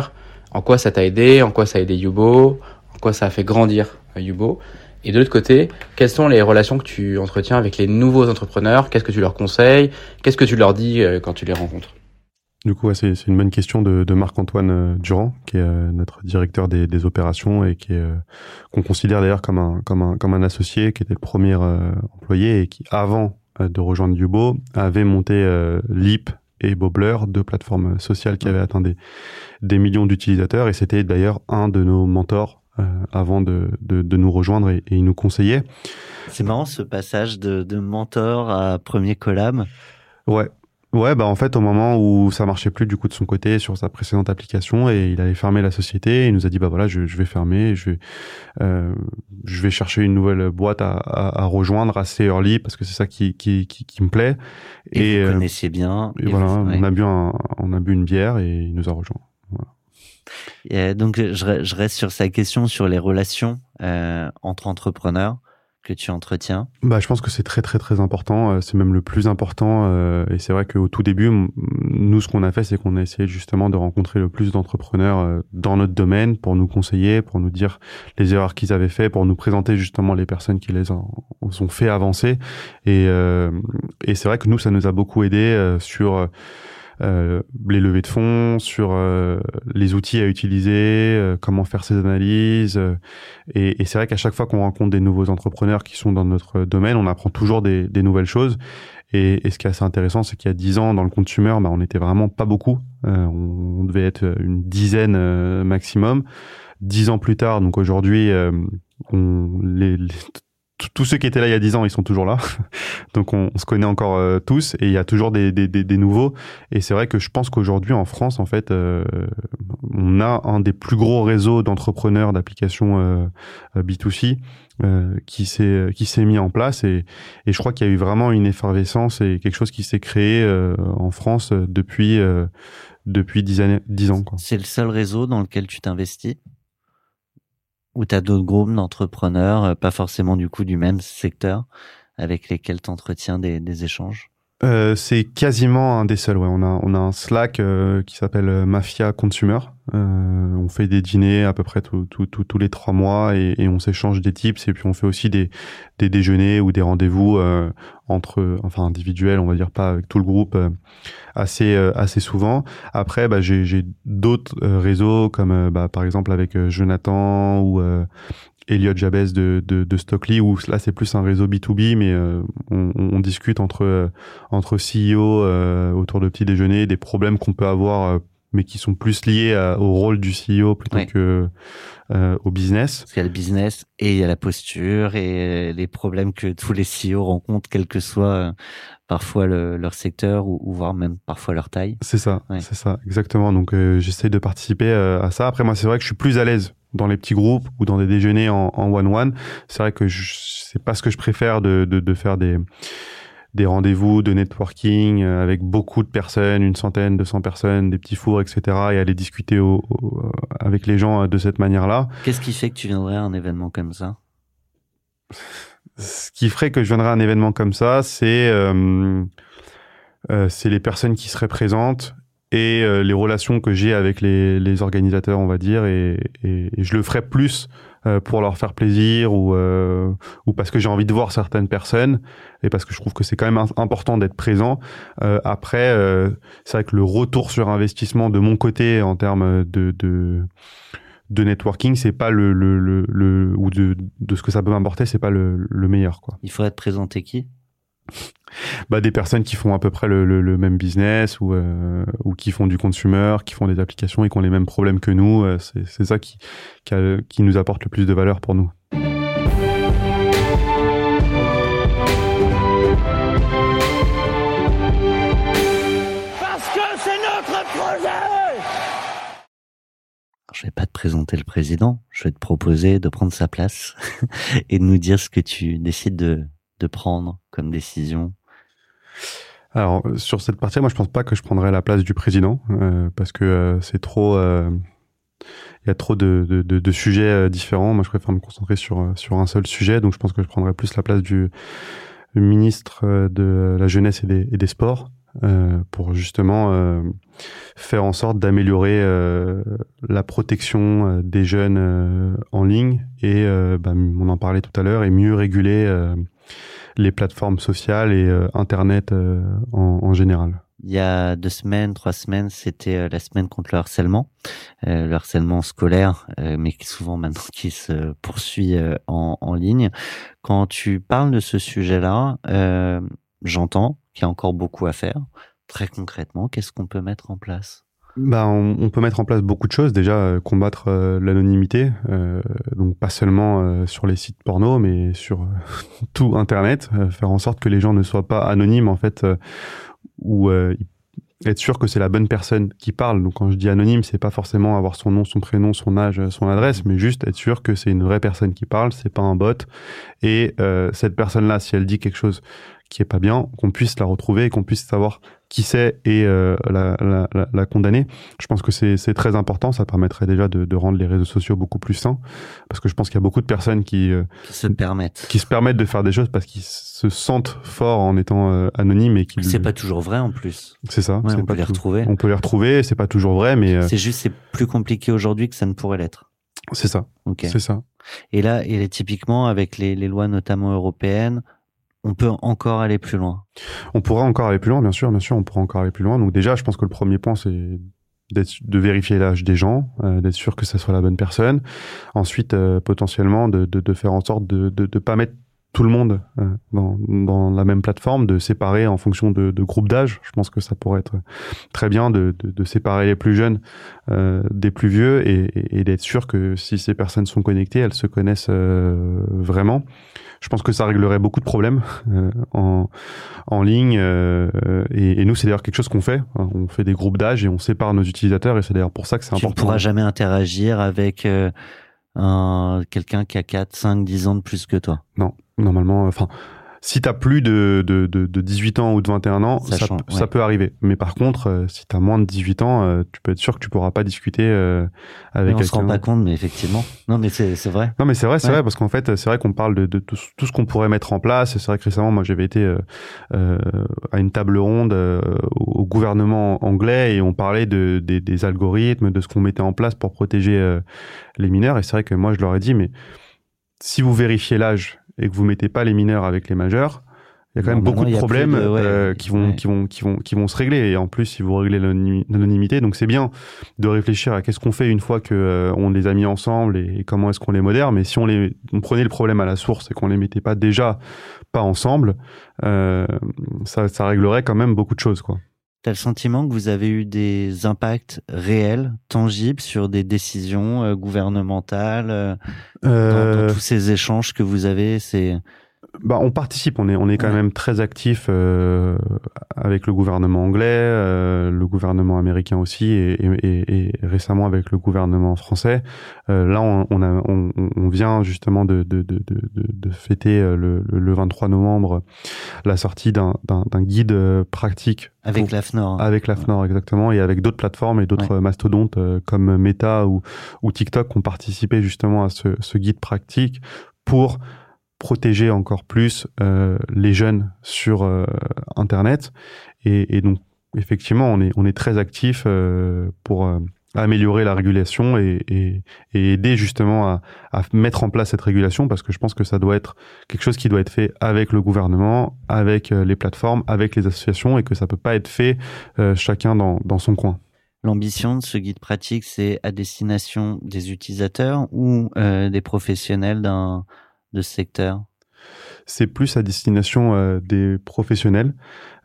En quoi ça t'a aidé? En quoi ça a aidé Yubo? Quoi ça a fait grandir Yubo. Et de l'autre côté, quelles sont les relations que tu entretiens avec les nouveaux entrepreneurs? Qu'est-ce que tu leur conseilles? Qu'est-ce que tu leur dis euh, quand tu les rencontres? Du coup, c'est une bonne question de, Marc-Antoine euh, Durand, qui est euh, notre directeur des, opérations et qui qu'on considère d'ailleurs comme un comme un comme un associé, qui était le premier employé et qui, avant de rejoindre Yubo, avait monté Leap et Bobler, deux plateformes sociales qui avaient atteint des, des millions d'utilisateurs. Et c'était d'ailleurs un de nos mentors euh, avant de, de, de, nous rejoindre et, et il nous conseillait. C'est marrant ce passage de, de mentor à premier collab. Ouais, Ouais, bah en fait, au moment où ça marchait plus du coup de son côté sur sa précédente application et il allait fermer la société, il nous a dit bah voilà, je, je vais fermer, je vais, euh, je vais chercher une nouvelle boîte à, à, à, rejoindre assez early parce que c'est ça qui, qui, qui, qui, me plaît. Et, vous euh, connaissiez bien. Et, voilà, on a bu un, on a bu une bière et il nous a rejoint. Voilà. Donc, je, reste sur sa question sur les relations euh, entre entrepreneurs. que tu entretiens bah, Je pense que c'est très très très important, euh, c'est même le plus important euh, et c'est vrai qu'au tout début, nous ce qu'on a fait c'est qu'on a essayé justement de rencontrer le plus d'entrepreneurs dans notre domaine pour nous conseiller, pour nous dire les erreurs qu'ils avaient fait, pour nous présenter justement les personnes qui les ont, ont fait avancer et, et c'est vrai que nous ça nous a beaucoup aidé sur euh, les levées de fonds, sur euh, les outils à utiliser, euh, comment faire ces analyses. et, et c'est vrai qu'à chaque fois qu'on rencontre des nouveaux entrepreneurs qui sont dans notre domaine, on apprend toujours des, des nouvelles choses. Et, et, ce qui est assez intéressant, c'est qu'il y a dix ans, dans le consumer, bah, on n'était vraiment pas beaucoup. on, devait être une dizaine maximum. Dix ans plus tard, donc aujourd'hui, on, les, les, tous ceux qui étaient là il y a 10 ans, ils sont toujours là. Donc on, se connaît encore euh, tous et il y a toujours des, des, des, nouveaux. Et c'est vrai que je pense qu'aujourd'hui en France, en fait, euh, on a un des plus gros réseaux d'entrepreneurs d'applications euh, B2C qui s'est qui s'est mis en place et, et je crois qu'il y a eu vraiment une effervescence et quelque chose qui s'est créé en France depuis depuis 10 années 10 ans. C'est le seul réseau dans lequel tu t'investis? Ou tu as d'autres groupes d'entrepreneurs, euh, pas forcément du coup du même secteur, avec lesquels tu entretiens des, des échanges euh, c'est quasiment un des seuls. Ouais. On a on a un Slack euh, qui s'appelle euh, Mafia Consumer. Euh, on fait des dîners à peu près tous les trois mois et, et on s'échange des tips et puis on fait aussi des des déjeuners ou des rendez-vous entre enfin individuels, on va dire pas avec tout le groupe assez assez souvent. Après, bah, j'ai d'autres réseaux comme bah, par exemple avec Jonathan ou Elliot Jabez de, de, de, Stockley, où là c'est plus un réseau B2B, mais euh, on, on, discute entre, euh, entre CEO euh, autour de petits déjeuners, des problèmes qu'on peut avoir, mais qui sont plus liés au rôle du CEO plutôt que au business. Parce qu'il y a le business et il y a la posture et les problèmes que tous les CEO rencontrent, quel que soit parfois le, leur secteur ou, ou, voire même parfois leur taille. C'est ça, c'est ça, exactement. Donc j'essaie de participer à ça. Après moi c'est vrai que je suis plus à l'aise dans les petits groupes ou dans des déjeuners en one-one. C'est vrai que c'est pas ce que je préfère de, de, de faire des des rendez-vous de networking euh, avec beaucoup de personnes, une centaine, 200 personnes, des petits fours, etc. et aller discuter au, avec les gens euh, de cette manière-là. Qu'est-ce qui fait que tu viendrais à un événement comme ça? Ce qui ferait que je viendrais à un événement comme ça, c'est euh, euh, c'est les personnes qui seraient présentes et euh, les relations que j'ai avec les, les, organisateurs, on va dire, et, et, je le ferai plus euh, pour leur faire plaisir ou, euh, ou parce que j'ai envie de voir certaines personnes et parce que je trouve que c'est quand même important d'être présent. après, c'est vrai que le retour sur investissement de mon côté en termes de, de de networking, c'est pas le, le, le, le, ou de, de ce que ça peut m'apporter, c'est pas le, le meilleur quoi. Il faudrait te présenter qui? Bah, des personnes qui font à peu près le, même business ou, euh, ou qui font du consumer, qui font des applications et qui ont les mêmes problèmes que nous. Euh, c'est ça qui, qui, qui, nous apporte le plus de valeur pour nous. Je vais pas te présenter le président, je vais te proposer de prendre sa place et de nous dire ce que tu décides de, prendre comme décision alors sur cette partie, moi je pense pas que je prendrais la place du président euh, parce que euh, c'est trop, euh, il y a trop de, sujets différents. Moi je préfère me concentrer sur sur un seul sujet, donc je pense que je prendrais plus la place du ministre de la jeunesse et des sports pour justement faire en sorte d'améliorer la protection des jeunes en ligne et bah, on en parlait tout à l'heure et mieux réguler les plateformes sociales et euh, Internet euh, en, général. Il y a deux semaines, trois semaines, c'était euh, la semaine contre le harcèlement, le harcèlement scolaire, mais qui souvent maintenant qui se poursuit en, ligne. Quand tu parles de ce sujet-là, j'entends qu'il y a encore beaucoup à faire. Très concrètement, qu'est-ce qu'on peut mettre en place? Bah, on, peut mettre en place beaucoup de choses. Déjà, euh, combattre euh, l'anonymité, euh, donc pas seulement sur les sites porno, mais sur tout Internet, faire en sorte que les gens ne soient pas anonymes en fait, ou être sûr que c'est la bonne personne qui parle. Donc quand je dis anonyme, c'est pas forcément avoir son nom, son prénom, son âge, son adresse, mais juste être sûr que c'est une vraie personne qui parle, c'est pas un bot. Et cette personne-là, si elle dit quelque chose qui est pas bien, qu'on puisse la retrouver et qu'on puisse savoir qui c'est et euh, la, la, la, condamner. Je pense que c'est très important. Ça permettrait déjà de, de, rendre les réseaux sociaux beaucoup plus sains, parce que je pense qu'il y a beaucoup de personnes qui, euh, qui se permettent, qui se permettent de faire des choses parce qu'ils se sentent forts en étant euh, anonymes et qui. C'est pas toujours vrai en plus. C'est ça. on peut les retrouver. On peut les retrouver. C'est pas toujours vrai, mais. C'est juste c'est plus compliqué aujourd'hui que ça ne pourrait l'être. C'est ça. C'est ça. Et là, et typiquement avec les, les lois notamment européennes, on peut encore aller plus loin. On pourra encore aller plus loin, bien sûr, bien sûr, on pourra encore aller plus loin. Donc déjà, je pense que le premier point, c'est de vérifier l'âge des gens, euh, d'être sûr que ça soit la bonne personne. Ensuite, euh, potentiellement, de, de, de, faire en sorte de ne pas mettre tout le monde euh, dans, dans, la même plateforme, de séparer en fonction de, de groupes d'âge. Je pense que ça pourrait être très bien de, de, de séparer les plus jeunes euh, des plus vieux et, et, d'être sûr que si ces personnes sont connectées, elles se connaissent euh, vraiment. Je pense que ça réglerait beaucoup de problèmes euh, en, en ligne. Euh, et, et, nous, c'est d'ailleurs quelque chose qu'on fait. On fait des groupes d'âge et on sépare nos utilisateurs et c'est d'ailleurs pour ça que c'est important. Tu ne pourras jamais interagir avec un quelqu'un qui a 4, 5, 10 ans de plus que toi. Non, normalement, enfin, si tu as plus de, de, de, de, 18 ans ou de 21 ans, ça, ça, peut arriver. Mais par contre, euh, si tu as moins de 18 ans, euh, tu peux être sûr que tu pourras pas discuter euh, avec quelqu'un. On se rend pas compte, mais effectivement. Non, mais c'est vrai. Non, mais c'est vrai, c'est vrai, parce qu'en fait, c'est vrai qu'on parle de, de tout, tout ce qu'on pourrait mettre en place. C'est vrai que récemment, moi, j'avais été à une table ronde au gouvernement anglais et on parlait de, des, des algorithmes, de ce qu'on mettait en place pour protéger les mineurs. Et c'est vrai que moi, je leur ai dit, mais si vous vérifiez l'âge et que vous mettez pas les mineurs avec les majeurs, il y a quand même beaucoup de problèmes euh, qui vont qui vont qui vont qui vont se régler. Et en plus si vous réglez l'anonymité donc c'est bien de réfléchir à qu'est-ce qu'on fait une fois que euh, on les a mis ensemble et, comment est-ce qu'on les modère. Mais si on les on prenait le problème à la source et qu'on les mettait pas déjà pas ensemble euh, ça ça réglerait quand même beaucoup de choses quoi T'as le sentiment que vous avez eu des impacts réels, tangibles sur des décisions euh, gouvernementales euh, dans, euh, tous ces échanges que vous avez C'est bah, on participe, on est, on est quand même très actif euh, avec le gouvernement anglais, euh, le gouvernement américain aussi, et, et, et, récemment avec le gouvernement français. Euh, là, on, on, a, on, on, vient justement de, de, de, de, de fêter euh, le, le, 23 novembre la sortie d'un guide euh, pratique. Avec l'AFNOR. Avec l'AFNOR, exactement, et avec d'autres plateformes et d'autres mastodontes euh, comme Meta ou, ou TikTok qui ont participé justement à ce, ce guide pratique pour protéger encore plus euh, les jeunes sur euh, Internet. Et, et, donc, effectivement, on est, on est très actif euh, pour euh, améliorer la régulation et, et, et aider justement à, à, mettre en place cette régulation parce que je pense que ça doit être quelque chose qui doit être fait avec le gouvernement, avec euh, les plateformes, avec les associations et que ça peut pas être fait chacun dans, dans son coin. L'ambition de ce guide pratique, c'est à destination des utilisateurs ou des professionnels d'un secteur? C'est plus à destination euh, des professionnels.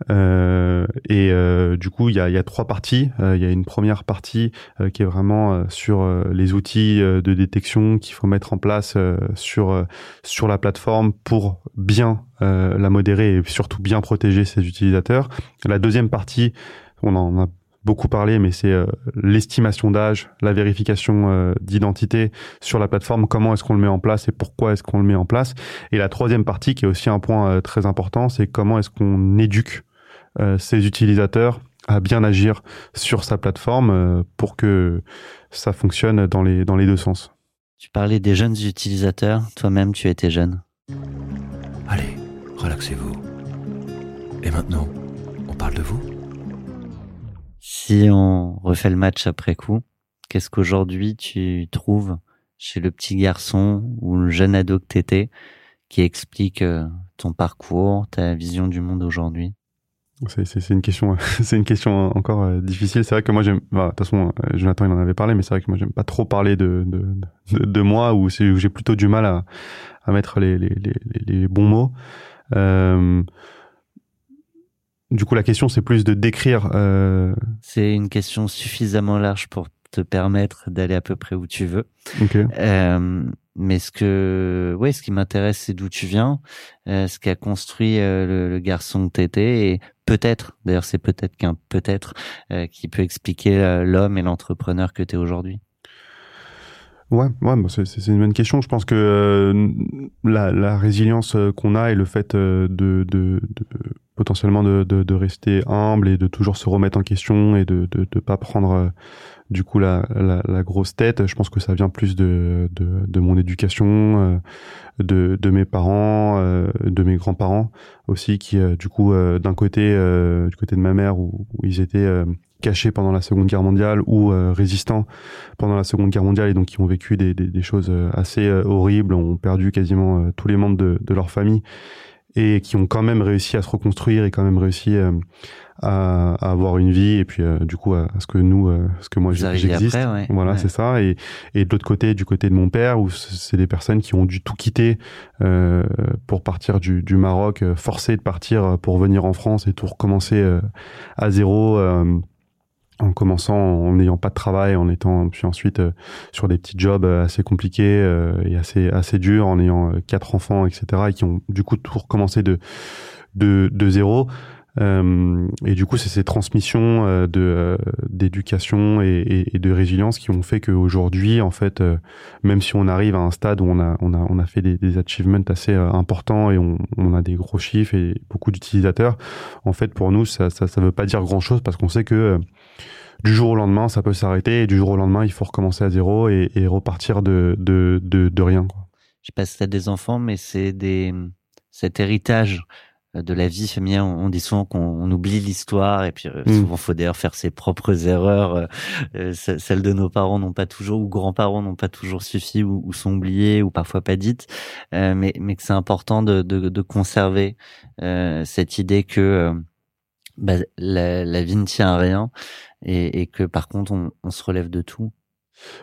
Euh, et euh, du coup, il y a, y a, trois parties. Il y a une première partie qui est vraiment sur les outils de détection qu'il faut mettre en place sur sur la plateforme pour bien la modérer et surtout bien protéger ses utilisateurs. La deuxième partie, on en a beaucoup parlé, mais c'est euh, l'estimation d'âge, la vérification euh, d'identité sur la plateforme, comment est-ce qu'on le met en place et pourquoi est-ce qu'on le met en place. Et la troisième partie, qui est aussi un point euh, très important, c'est comment est-ce qu'on éduque ses utilisateurs à bien agir sur sa plateforme pour que ça fonctionne dans les, dans les deux sens. Tu parlais des jeunes utilisateurs, toi-même tu étais jeune. Allez, relaxez-vous. Et maintenant, on parle de vous si on refait le match après coup, qu'est-ce qu'aujourd'hui tu trouves chez le petit garçon ou le jeune ado que t'étais qui explique euh, ton parcours, ta vision du monde aujourd'hui? C'est une question, c'est une question encore euh, difficile. C'est vrai que moi j'aime, de toute façon, euh, Jonathan il en avait parlé, mais c'est vrai que moi j'aime pas trop parler de de, de, moi ou j'ai plutôt du mal à, à mettre les, les, les, bons mots. Du coup, la question, c'est plus de décrire. Euh... C'est une question suffisamment large pour te permettre d'aller à peu près où tu veux. Okay. Euh, mais ce que, ouais, ce qui m'intéresse, c'est d'où tu viens, euh, ce qu'a construit euh, le, le, garçon que t'étais, et peut-être, d'ailleurs, c'est peut-être qu'un peut-être euh, qui peut expliquer euh, l'homme et l'entrepreneur que t'es aujourd'hui. Ouais, ouais, bah c'est une bonne question. Je pense que la, la, résilience qu'on a et le fait de, de, de potentiellement de, de, rester humble et de toujours se remettre en question et de ne pas prendre du coup la, la, grosse tête, je pense que ça vient plus de, de, de mon éducation, de, de mes parents, de mes grands-parents aussi, qui du coup d'un côté du côté de ma mère où, ils étaient cachés pendant la Seconde Guerre mondiale ou euh, résistants pendant la Seconde Guerre mondiale et donc qui ont vécu des, des, des choses euh, assez euh, horribles, ont perdu quasiment tous les membres de, de, leur famille et qui ont quand même réussi à se reconstruire et quand même réussi à, à, avoir une vie et puis du coup à, ce que nous, ce que moi j'existe. Voilà, c'est ça. Et, et de l'autre côté, du côté de mon père, où c'est des personnes qui ont dû tout quitter pour partir du, du Maroc, forcés de partir pour venir en France et tout recommencer à zéro en commençant en n'ayant pas de travail, en étant puis ensuite euh, sur des petits jobs euh, assez compliqués euh, et assez assez durs, en ayant quatre enfants, etc. et qui ont du coup tout recommencé de de, de zéro. Et du coup, c'est ces transmissions de d'éducation et, de résilience qui ont fait qu'aujourd'hui, en fait, même si on arrive à un stade où on a on a on a fait des, achievements assez importants et on, a des gros chiffres et beaucoup d'utilisateurs, en fait, pour nous, ça, ça ça veut pas dire grand chose parce qu'on sait que du jour au lendemain, ça peut s'arrêter et du jour au lendemain, il faut recommencer à zéro et, repartir de, de, de, rien. Quoi. Je sais pas si t'as des enfants, mais c'est des cet héritage de la vie familiale. On dit souvent qu'on oublie l'histoire et puis euh, mm. souvent faut d'ailleurs faire ses propres erreurs. Euh, euh, celles de nos parents n'ont pas toujours ou grands-parents n'ont pas toujours suffi ou, ou, sont oubliées ou parfois pas dites. mais mais que c'est important de, de, de conserver cette idée que bah, la, la, vie ne tient à rien et, et que par contre on, on, se relève de tout.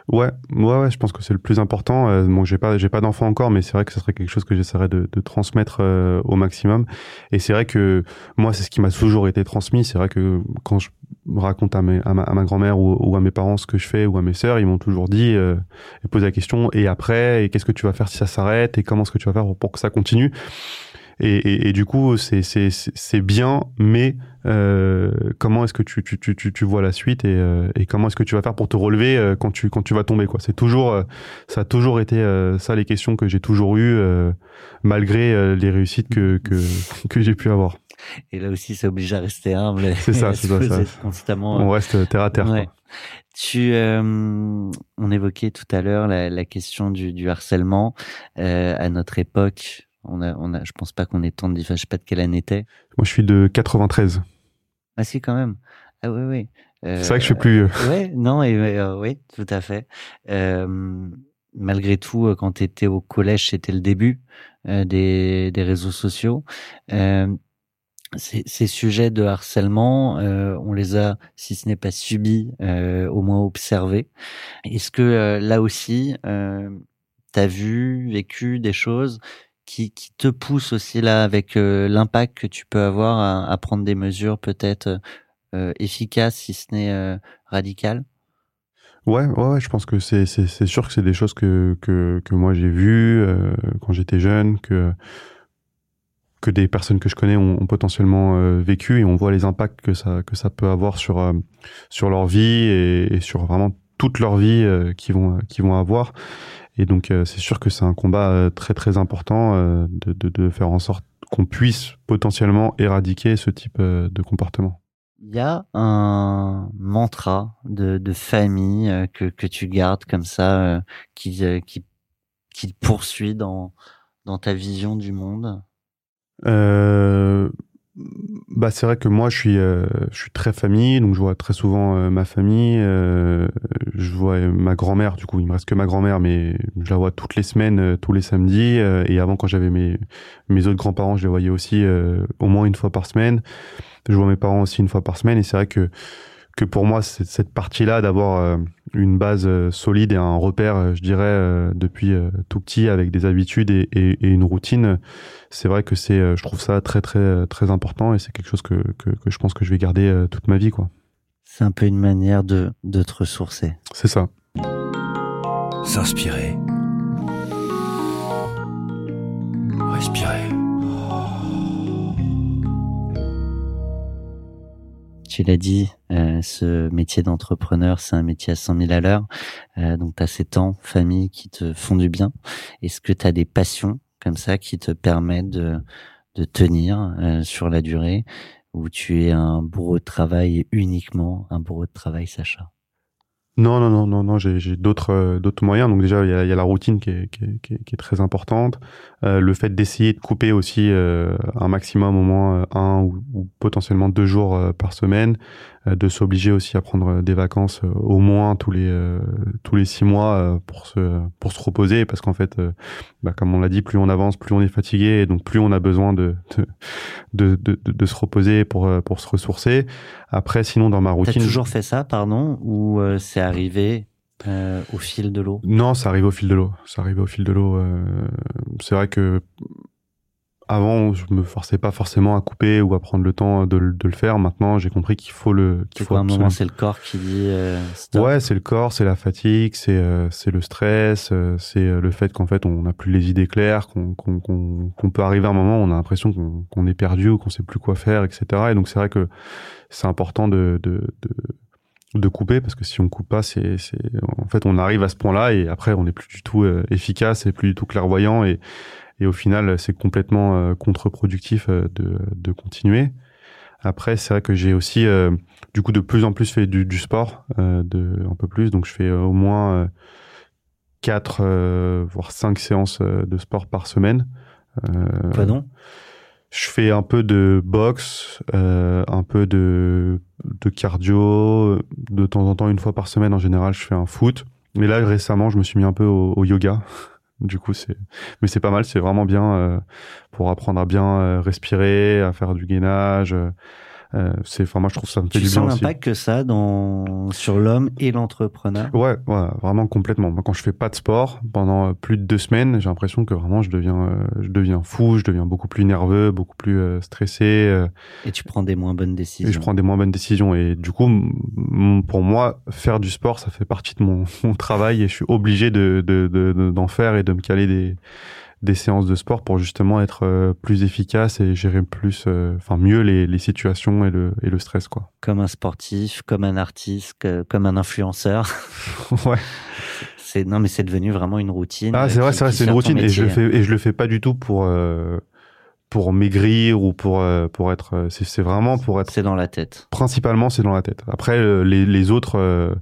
Ouais, ouais, ouais je pense que c'est le plus important. Euh, bon, j'ai pas, j'ai pas d'enfant encore, mais c'est vrai que ce serait quelque chose que j'essaierais de, de, transmettre euh, au maximum. Et c'est vrai que moi, c'est ce qui m'a toujours été transmis. C'est vrai que quand je raconte à, ma, grand-mère ou, à mes parents ce que je fais ou à mes sœurs, ils m'ont toujours dit, euh, et posé la question, et après, et qu'est-ce que tu vas faire si ça s'arrête, et comment est-ce que tu vas faire pour, que ça continue? Et, et, et, du coup, c'est bien, mais euh, comment est-ce que tu, tu, tu, tu, vois la suite et, euh, et comment est-ce que tu vas faire pour te relever euh, quand tu quand tu vas tomber quoi? C'est toujours euh, ça a toujours été ça les questions que j'ai toujours eues malgré les réussites que que, que j'ai pu avoir. Et là aussi, ça oblige à rester humble. C'est ça, c'est ça, Constamment. On reste terre à terre. Ouais. Tu, on évoquait tout à l'heure la, la, question du, du harcèlement à notre époque on a, on a, je pense pas qu'on ait tant de différence. Je sais pas de quelle année était. Moi, je suis de 93. Ah si, quand même. Ah oui, oui. Euh, c'est vrai que je suis plus vieux. Ouais, non, et, euh, oui, tout à fait. Euh, malgré tout, quand tu étais au collège, c'était le début des, des réseaux sociaux. Ces, ces, sujets de harcèlement, on les a, si ce n'est pas subis, au moins observés. Est-ce que là aussi, tu as vu, vécu des choses qui, te pousse aussi là avec euh, l'impact que tu peux avoir à, prendre des mesures peut-être euh, efficaces si ce n'est euh, radicales? Ouais, ouais, je pense que c'est c'est sûr que c'est des choses que que que moi j'ai vues euh, quand j'étais jeune, que que des personnes que je connais ont, potentiellement vécu et on voit les impacts que ça que ça peut avoir sur sur leur vie et, sur vraiment toute leur vie qu'ils vont qu'ils vont avoir et donc, euh, c'est sûr que c'est un combat euh, très très important euh, de, de, de, faire en sorte qu'on puisse potentiellement éradiquer ce type de comportement. Il y a un mantra de, de famille que, que tu gardes comme ça, qui, qui, qui poursuit dans, dans ta vision du monde? Euh, bah c'est vrai que moi je suis euh, je suis très famille donc je vois très souvent euh, ma famille euh, je vois ma grand-mère du coup il me reste que ma grand-mère mais je la vois toutes les semaines tous les samedis et avant quand j'avais mes mes autres grands-parents je les voyais aussi au moins une fois par semaine. Je vois mes parents aussi une fois par semaine et c'est vrai que que pour moi, cette partie-là d'avoir euh, une base euh, solide et un repère, euh, je dirais, depuis tout petit avec des habitudes et, et, et une routine, c'est vrai que c'est, je trouve ça très très très important et c'est quelque chose que, que, que, je pense que je vais garder toute ma vie, quoi. C'est un peu une manière de, de te ressourcer. C'est ça. S'inspirer. Respirer. Tu l'as dit, euh, ce métier d'entrepreneur, c'est un métier à 100 000 à l'heure. Euh, donc, tu as ces temps, famille qui te font du bien. Est-ce que tu as des passions comme ça qui te permettent de, tenir euh, sur la durée ou tu es un bourreau de travail et uniquement un bourreau de travail, Sacha? Non, non, non, non, non, j'ai d'autres euh, d'autres moyens. Donc déjà, il y a, y a, la routine qui est, qui est, qui est, très importante. Euh, le fait d'essayer de couper aussi euh, un maximum au moins euh, un ou, potentiellement deux jours euh, par semaine. Euh, de s'obliger aussi à prendre des vacances euh, au moins tous les euh, tous les six mois pour se pour se reposer parce qu'en fait bah, comme on l'a dit plus on avance plus on est fatigué et donc plus on a besoin de de, de, de, de se reposer pour pour se ressourcer après sinon dans ma routine t'as toujours fait ça pardon ou c'est arrivé euh, au fil de l'eau? Non, ça arrive au fil de l'eau. Ça arrive au fil de l'eau. Euh, c'est vrai que avant, je me forçais pas forcément à couper ou à prendre le temps de, de le faire. Maintenant, j'ai compris qu'il faut le. Qu'il faut un moment, c'est le corps qui dit. Euh, stop? Ouais, c'est le corps, c'est la fatigue, c'est euh, c'est le stress, euh, c'est euh, le fait qu'en fait on n'a plus les idées claires, qu'on qu'on qu'on peut arriver à un moment où on a l'impression qu'on qu'on est perdu ou qu'on sait plus quoi faire, etc. Et donc c'est vrai que c'est important de, de, de de couper parce que si on coupe pas c'est c'est en fait on arrive à ce point-là et après on n'est plus du tout euh, efficace et plus du tout clairvoyant et et au final c'est complètement euh, contre-productif euh, de, de continuer après c'est vrai que j'ai aussi euh, du coup de plus en plus fait du, du sport euh, de un peu plus donc je fais au moins quatre voire cinq séances de sport par semaine pardon? je fais un peu de boxe, euh, un peu de, de cardio, de temps en temps, une fois par semaine en général, je fais un foot. Mais là, récemment, je me suis mis un peu au, au yoga. Du coup, c'est, mais c'est pas mal, c'est vraiment bien euh, pour apprendre à bien euh, respirer, à faire du gainage. Euh, c'est, enfin, moi, je trouve ça me fait tu du bien sens l'impact que ça dans sur l'homme et l'entrepreneur? Ouais, ouais, vraiment complètement. Moi, quand je fais pas de sport pendant plus de deux semaines, j'ai l'impression que vraiment je deviens, euh, je deviens fou, je deviens beaucoup plus nerveux, beaucoup plus euh, stressé. euh, et tu prends des moins bonnes décisions et je prends des moins bonnes décisions. Et du coup, pour moi, faire du sport, ça fait partie de mon, mon travail et je suis obligé de, de, de- de- d'en faire et de me caler des, des séances de sport pour justement être euh, plus efficace et gérer plus, euh, enfin mieux les, les situations et le, et le stress, quoi. comme un sportif comme un artiste que- comme un influenceur ouais. c'est non mais c'est devenu vraiment une routine Ah, c'est euh, vrai, qui- c'est vrai, c'est une routine et je le fais et je le fais pas du tout pour euh, pour maigrir ou pour euh, pour être. C'est c'est vraiment pour être. c'est dans la tête Principalement, c'est dans la tête. Après, les les autres euh,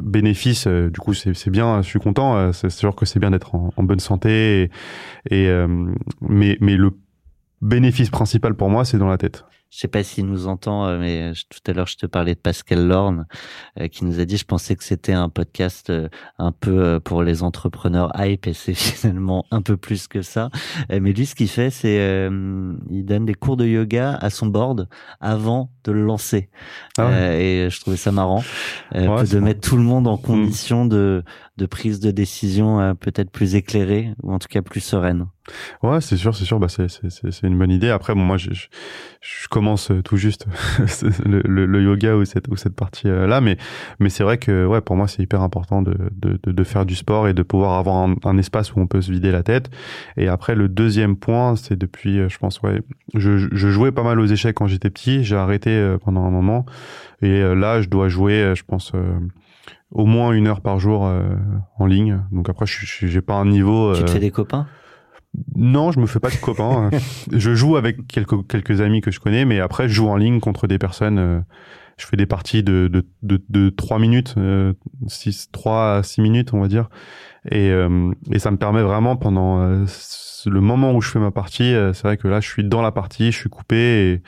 bénéfices, euh, du coup, c'est bien. Je suis content. euh, C'est sûr que c'est bien d'être en, bonne santé. Et euh, mais mais le bénéfice principal pour moi, c'est dans la tête. Je sais pas s'il nous entend, euh, mais je- tout à l'heure je te parlais de Pascal Lorne euh, qui nous a dit je pensais que c'était un podcast euh, un peu euh, pour les entrepreneurs hype et c'est finalement un peu plus que ça. Euh, mais lui ce qu'il fait c'est euh, il donne des cours de yoga à son board avant de le lancer. Ah ouais. Euh, et je trouvais ça marrant euh, Ouais, de mettre tout le monde en condition de de prise de décision euh, peut-être plus éclairée ou en tout cas plus sereine. Ouais, c'est sûr, c'est sûr. Bah, c'est une bonne idée. Après, bon, moi, je commence tout juste le, yoga ou cette ou cette partie euh, mais mais c'est vrai que ouais, pour moi, c'est hyper important de, de faire du sport et de pouvoir avoir un, espace où on peut se vider la tête. Et après, le deuxième point, c'est depuis, euh, je pense, ouais, je jouais pas mal aux échecs quand j'étais petit. J'ai arrêté euh, pendant un moment, et euh, là, je dois jouer, euh, je pense. euh, au moins une heure par jour euh, en ligne. Donc après, je j'ai pas un niveau. Tu te euh, fais des copains? Non, je me fais pas de copains. je joue avec quelques quelques amis que je connais, mais après je joue en ligne contre des personnes. euh, je fais des parties de de de, de 3 minutes, euh, 6 3 à 6 minutes, on va dire. Et euh, et ça me permet vraiment pendant euh, le moment où je fais ma partie, euh, c'est vrai que là je suis dans la partie, je suis coupé et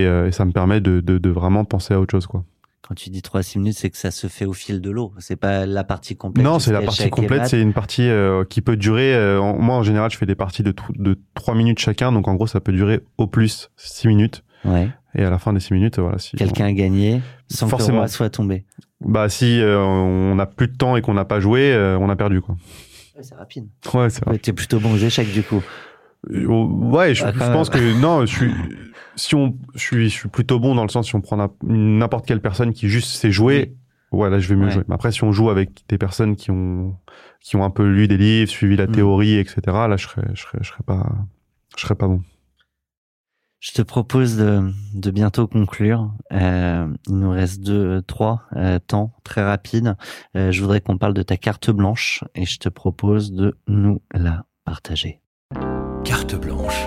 et, euh, et ça me permet de, de de vraiment penser à autre chose quoi. Quand tu dis 3-6 minutes, c'est que ça se fait au fil de l'eau. C'est pas la partie complète. Non, c'est la partie complète. C'est une partie euh, qui peut durer. euh, en- moi, en général, je fais des parties de, de 3 minutes chacun. Donc, en gros, ça peut durer au plus 6 minutes. Ouais. Et à la fin des 6 minutes, voilà. Si Quelqu'un a gagné sans Forcément. que le roi soit tombé. Bah, si euh, on n'a plus de temps et qu'on n'a pas joué, on a perdu, quoi. Ouais, c'est rapide. Ouais, c'est T'es plutôt bon aux échecs du coup. Euh, Ouais, je, Ah, je pense que non, je suis, si on, je suis, je suis plutôt bon dans le sens si on prend n'im- n'importe quelle personne qui juste sait jouer, ouais, là je vais mieux Ouais. jouer. Mais après, si on joue avec des personnes qui ont, qui ont un peu lu des livres, suivi la Mm. théorie, etc., là je serais, je serais, je serais pas, je serais pas bon. Je te propose de, de bientôt conclure. Euh, il nous reste deux, trois euh, temps très rapides. Euh, je voudrais qu'on parle de ta carte blanche et je te propose de nous la partager. Carte blanche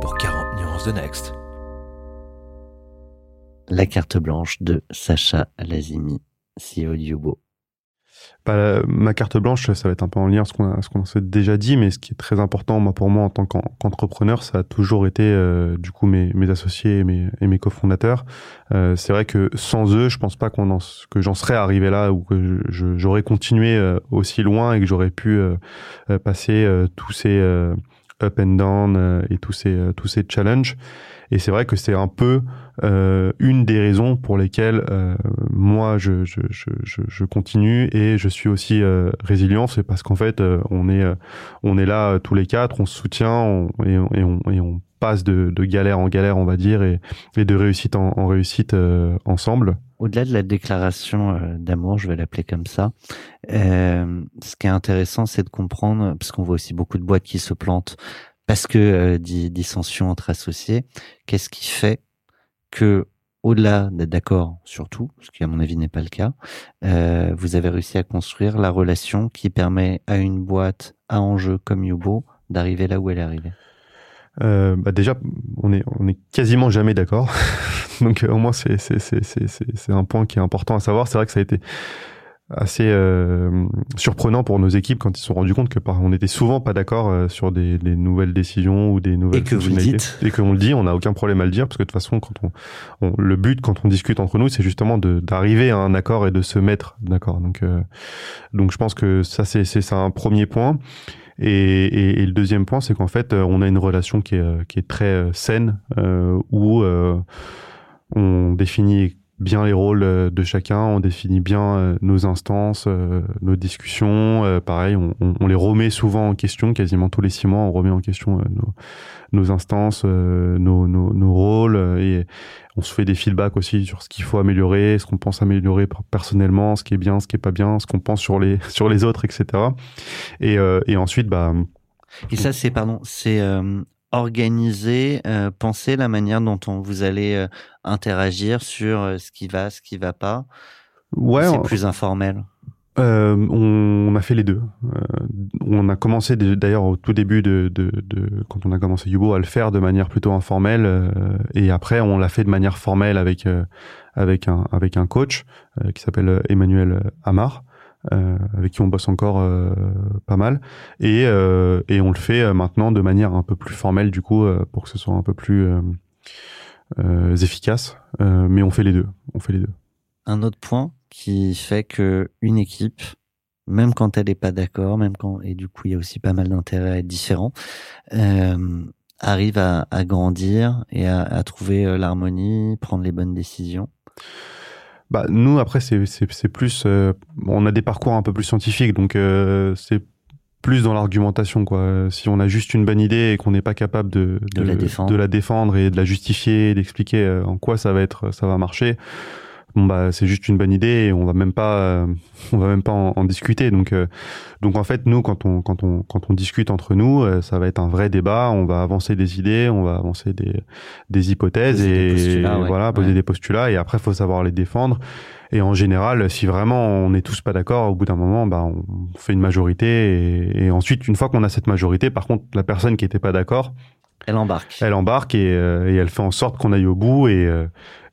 pour 40 nuances de Next. La carte blanche de Sacha Lazimi, CEO. Bah, ma carte blanche, ça va être un peu en lien avec ce qu'on s'est déjà dit, mais ce qui est très important moi, pour moi en tant qu'entrepreneur, ça a toujours été euh, du coup mes, mes associés et mes, et mes cofondateurs. Euh, c'est vrai que sans eux, je pense pas qu'on que j'en serais arrivé là ou que j'aurais continué euh, aussi loin et que j'aurais pu euh, passer tous ces up and down et tous ces tous ces challenges. Et c'est vrai que c'est un peu euh, une des raisons pour lesquelles euh, moi je, je, je, je, continue et je suis aussi euh, résilient, c'est parce qu'en fait euh, on est euh, on est là tous les quatre, on se soutient on, et, et, on, et on de, galère en galère on va dire et, de réussite en, réussite ensemble. Au-delà de la déclaration d'amour, je vais l'appeler comme ça, ce qui est intéressant, c'est de comprendre, parce qu'on voit aussi beaucoup de boîtes qui se plantent parce que euh, dissension entre associés, qu'est-ce qui fait que au-delà d'être d'accord sur tout, ce qui à mon avis n'est pas le cas, euh, vous avez réussi à construire la relation qui permet à une boîte à enjeu comme Yubo d'arriver là où elle est arrivée? Euh, bah déjà, on est, on est quasiment jamais d'accord. Donc, au moins, c'est, c'est, c'est, c'est, un point qui est important à savoir. C'est vrai que ça a été assez euh, surprenant pour nos équipes quand ils se sont rendus compte que par, on était souvent pas d'accord euh, sur des, des, nouvelles décisions ou des nouvelles et que vous dites et qu'on le dit on n'a aucun problème à le dire parce que de toute façon quand on, on le but quand on discute entre nous c'est justement d'arriver à un accord et de se mettre d'accord donc euh, donc je pense que ça c'est c'est un premier point et, le deuxième point, c'est qu'en fait, euh, on a une relation qui est, qui est très saine, euh, où on définit bien les rôles euh, de chacun, on définit bien euh, nos instances, euh, nos discussions. pareil, on, on, les remet souvent en question, quasiment tous les six mois, on remet en question nos, nos, instances, nos, nos, nos, rôles, et on se fait des feedbacks aussi sur ce qu'il faut améliorer, ce qu'on pense améliorer personnellement, ce qui est bien, ce qui est pas bien, ce qu'on pense sur les sur les autres, etc. Et, et ensuite, bah et ça, c'est pardon, c'est organiser, euh, penser la manière dont on, vous allez euh, interagir sur euh, ce qui va, ce qui va pas. Ouais, c'est plus informel? Euh, on, on, a fait les deux. Euh, on a commencé d'ailleurs au tout début de, de, de, quand on a commencé Yubo à le faire de manière plutôt informelle euh, et après on l'a fait de manière formelle avec avec un avec un coach qui s'appelle Emmanuel Amar euh, avec qui on bosse encore euh, pas mal, et, euh, et on le fait maintenant de manière un peu plus formelle du coup pour que ce soit un peu plus efficace. mais on fait les deux. On fait les deux. Un autre point qui fait que une équipe même quand elle n'est pas d'accord, même quand et du coup il y a aussi pas mal d'intérêts à être différents, euh, arrive à, à, grandir et à, à trouver l'harmonie, prendre les bonnes décisions. Bah, nous, après, c'est, plus. Euh, on a des parcours un peu plus scientifiques, donc euh, c'est plus dans l'argumentation. quoi. Si on a juste une bonne idée et qu'on n'est pas capable de, de, la défendre. de la défendre et de la justifier, d'expliquer euh, en quoi ça va être, ça va marcher, bon bah c'est juste une bonne idée et on va même pas euh, on va même pas en, en discuter donc euh, donc en fait nous quand on quand on quand on discute entre nous euh, ça va être un vrai débat on va avancer des idées on va avancer des des hypothèses poser et des voilà poser ouais. des postulats et après faut savoir les défendre et en général si vraiment on est tous pas d'accord au bout d'un moment bah on fait une majorité et, et ensuite une fois qu'on a cette majorité par contre la personne qui était pas d'accord elle embarque. Elle embarque et, euh, et elle fait en sorte qu'on aille au bout et, euh,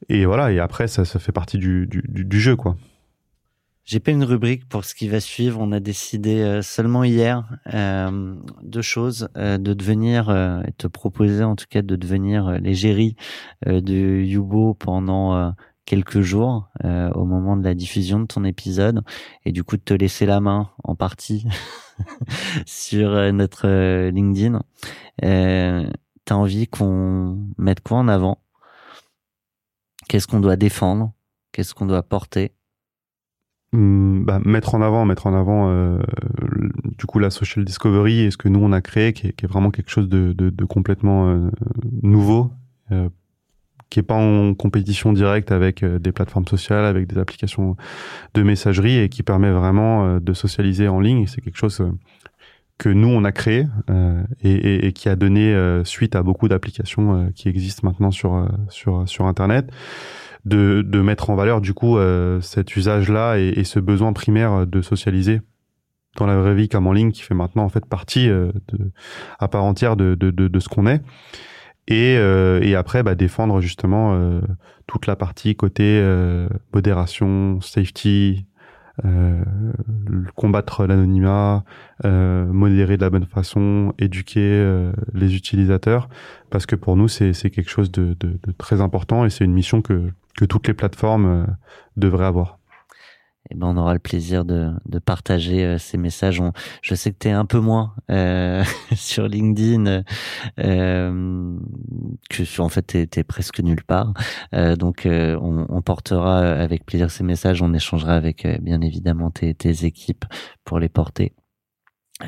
et voilà. Et après, ça, ça fait partie du, du, du jeu, quoi. J'ai pas une rubrique pour ce qui va suivre. On a décidé euh, seulement hier euh, deux choses euh, de devenir, euh, te proposer en tout cas de devenir l'égérie de Yubo pendant quelques jours au moment de la diffusion de ton épisode et du coup de te laisser la main en partie sur notre LinkedIn. T'as envie qu'on mette quoi en avant? Qu'est-ce qu'on doit défendre? Qu'est-ce qu'on doit porter? Mmh, bah, mettre en avant, mettre en avant euh, du coup la social discovery et ce que nous on a créé, qui est, vraiment quelque chose de, complètement euh, nouveau, euh, qui est pas en compétition directe avec des plateformes sociales, avec des applications de messagerie et qui permet vraiment de socialiser en ligne. C'est quelque chose que nous on a créé et, et, qui a donné suite à beaucoup d'applications qui existent maintenant sur sur sur internet de, de mettre en valeur du coup cet usage là et, et, ce besoin primaire de socialiser dans la vraie vie comme en ligne qui fait maintenant en fait partie de, à part entière de, de, de, de ce qu'on est. Et, et après bah, défendre justement toute la partie côté modération safety euh, combattre l'anonymat, euh, modérer de la bonne façon, éduquer euh, les utilisateurs, parce que pour nous c'est quelque chose de, très important et c'est une mission que toutes les plateformes devraient avoir eh ben on aura le plaisir de, de partager euh, ces messages. je sais que tu es un peu moins euh, sur LinkedIn, euh, que en fait tu es, presque nulle part. Euh, donc euh, on, on, portera avec plaisir ces messages, on échangera avec bien évidemment tes, tes équipes pour les porter.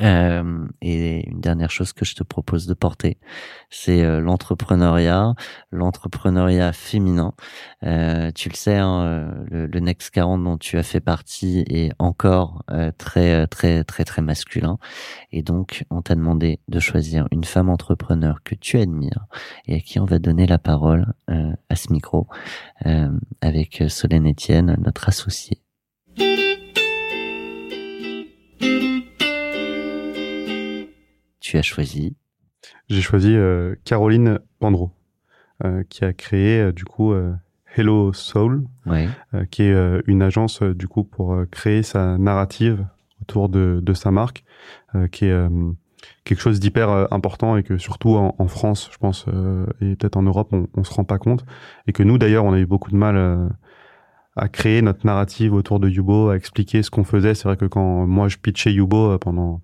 Euh, et une dernière chose que je te propose de porter, c'est euh, l'entrepreneuriat, l'entrepreneuriat féminin. Euh, tu le sais, hein, le, le, Next 40 dont tu as fait partie est encore très très très très masculin. Et donc, on t'a demandé de choisir une femme entrepreneur que tu admires et à qui on va donner la parole à ce micro avec Solène Etienne, notre associée. Tu as choisi J'ai choisi euh, Caroline Pandro, euh, qui a créé euh, du coup Hello Soul, qui est une agence du coup pour créer sa narrative autour de, de sa marque, qui est quelque chose d'hyper important et que surtout en, France, je pense, et peut-être en Europe, on, on se rend pas compte, et que nous d'ailleurs, on a eu beaucoup de mal à créer notre narrative autour de Yubo, à expliquer ce qu'on faisait. C'est vrai que quand moi je pitchais Yubo pendant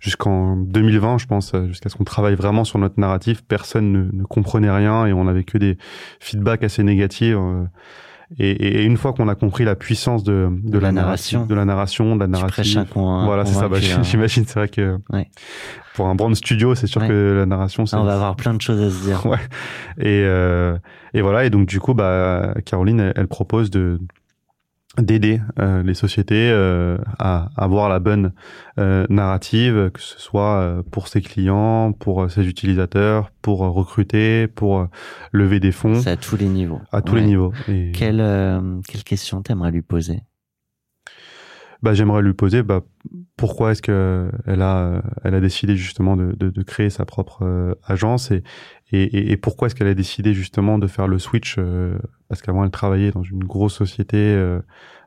jusqu'en 2020, je pense, euh, jusqu'à ce qu'on travaille vraiment sur notre narratif, personne ne, ne, comprenait rien et on avait que des feedbacks assez négatifs. Euh, et, et, une fois qu'on a compris la puissance de, de, la, narration, de la narration, de la narrative, voilà, c'est ça. Bah, hein. J'imagine, c'est vrai que ouais. pour un brand studio, c'est sûr que la narration, on va avoir plein de choses à se dire. Ouais. Et, euh, et voilà. Et donc du coup, bah, Caroline, elle, elle propose de d'aider euh, les sociétés euh, à avoir la bonne euh, narrative, que ce soit pour ses clients, pour ses utilisateurs, pour recruter, pour lever des fonds. C'est à tous les niveaux. À tous les niveaux. Et... Quelle, quelle question t'aimerais lui poser? Bah, j'aimerais lui poser bah, pourquoi est-ce que elle a elle a décidé justement de, de, de créer sa propre agence et, et, et pourquoi est-ce qu'elle a décidé justement de faire le switch parce qu'avant elle travaillait dans une grosse société euh,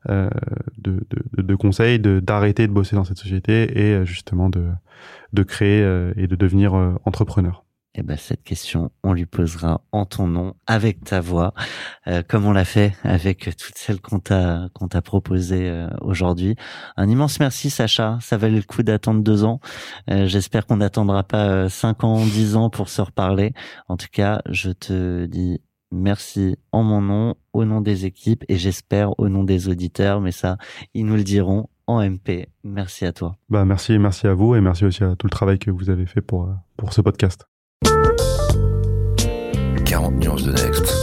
euh, de, de, de conseil, d'arrêter de, bosser dans cette société et euh, justement de, de créer et de devenir entrepreneur. Eh ben, cette question, on lui posera en ton nom, avec ta voix, comme on l'a fait avec toutes celles qu'on t'a qu'on t'a proposées aujourd'hui. Un immense merci, Sacha. Ça valait le coup d'attendre deux ans. J'espère qu'on n'attendra pas cinq ans, dix ans pour se reparler. En tout cas, je te dis Merci en mon nom, au nom des équipes et j'espère au nom des auditeurs, mais ça, ils nous le diront en MP. Merci à toi. Bah merci, merci à vous et merci aussi à tout le travail que vous avez fait pour, euh, pour ce podcast. 40 nuances de Next.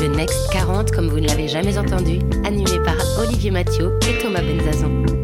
Le Next 40, comme vous ne l'avez jamais entendu, animé par Olivier Mathieu et Thomas Benzazon.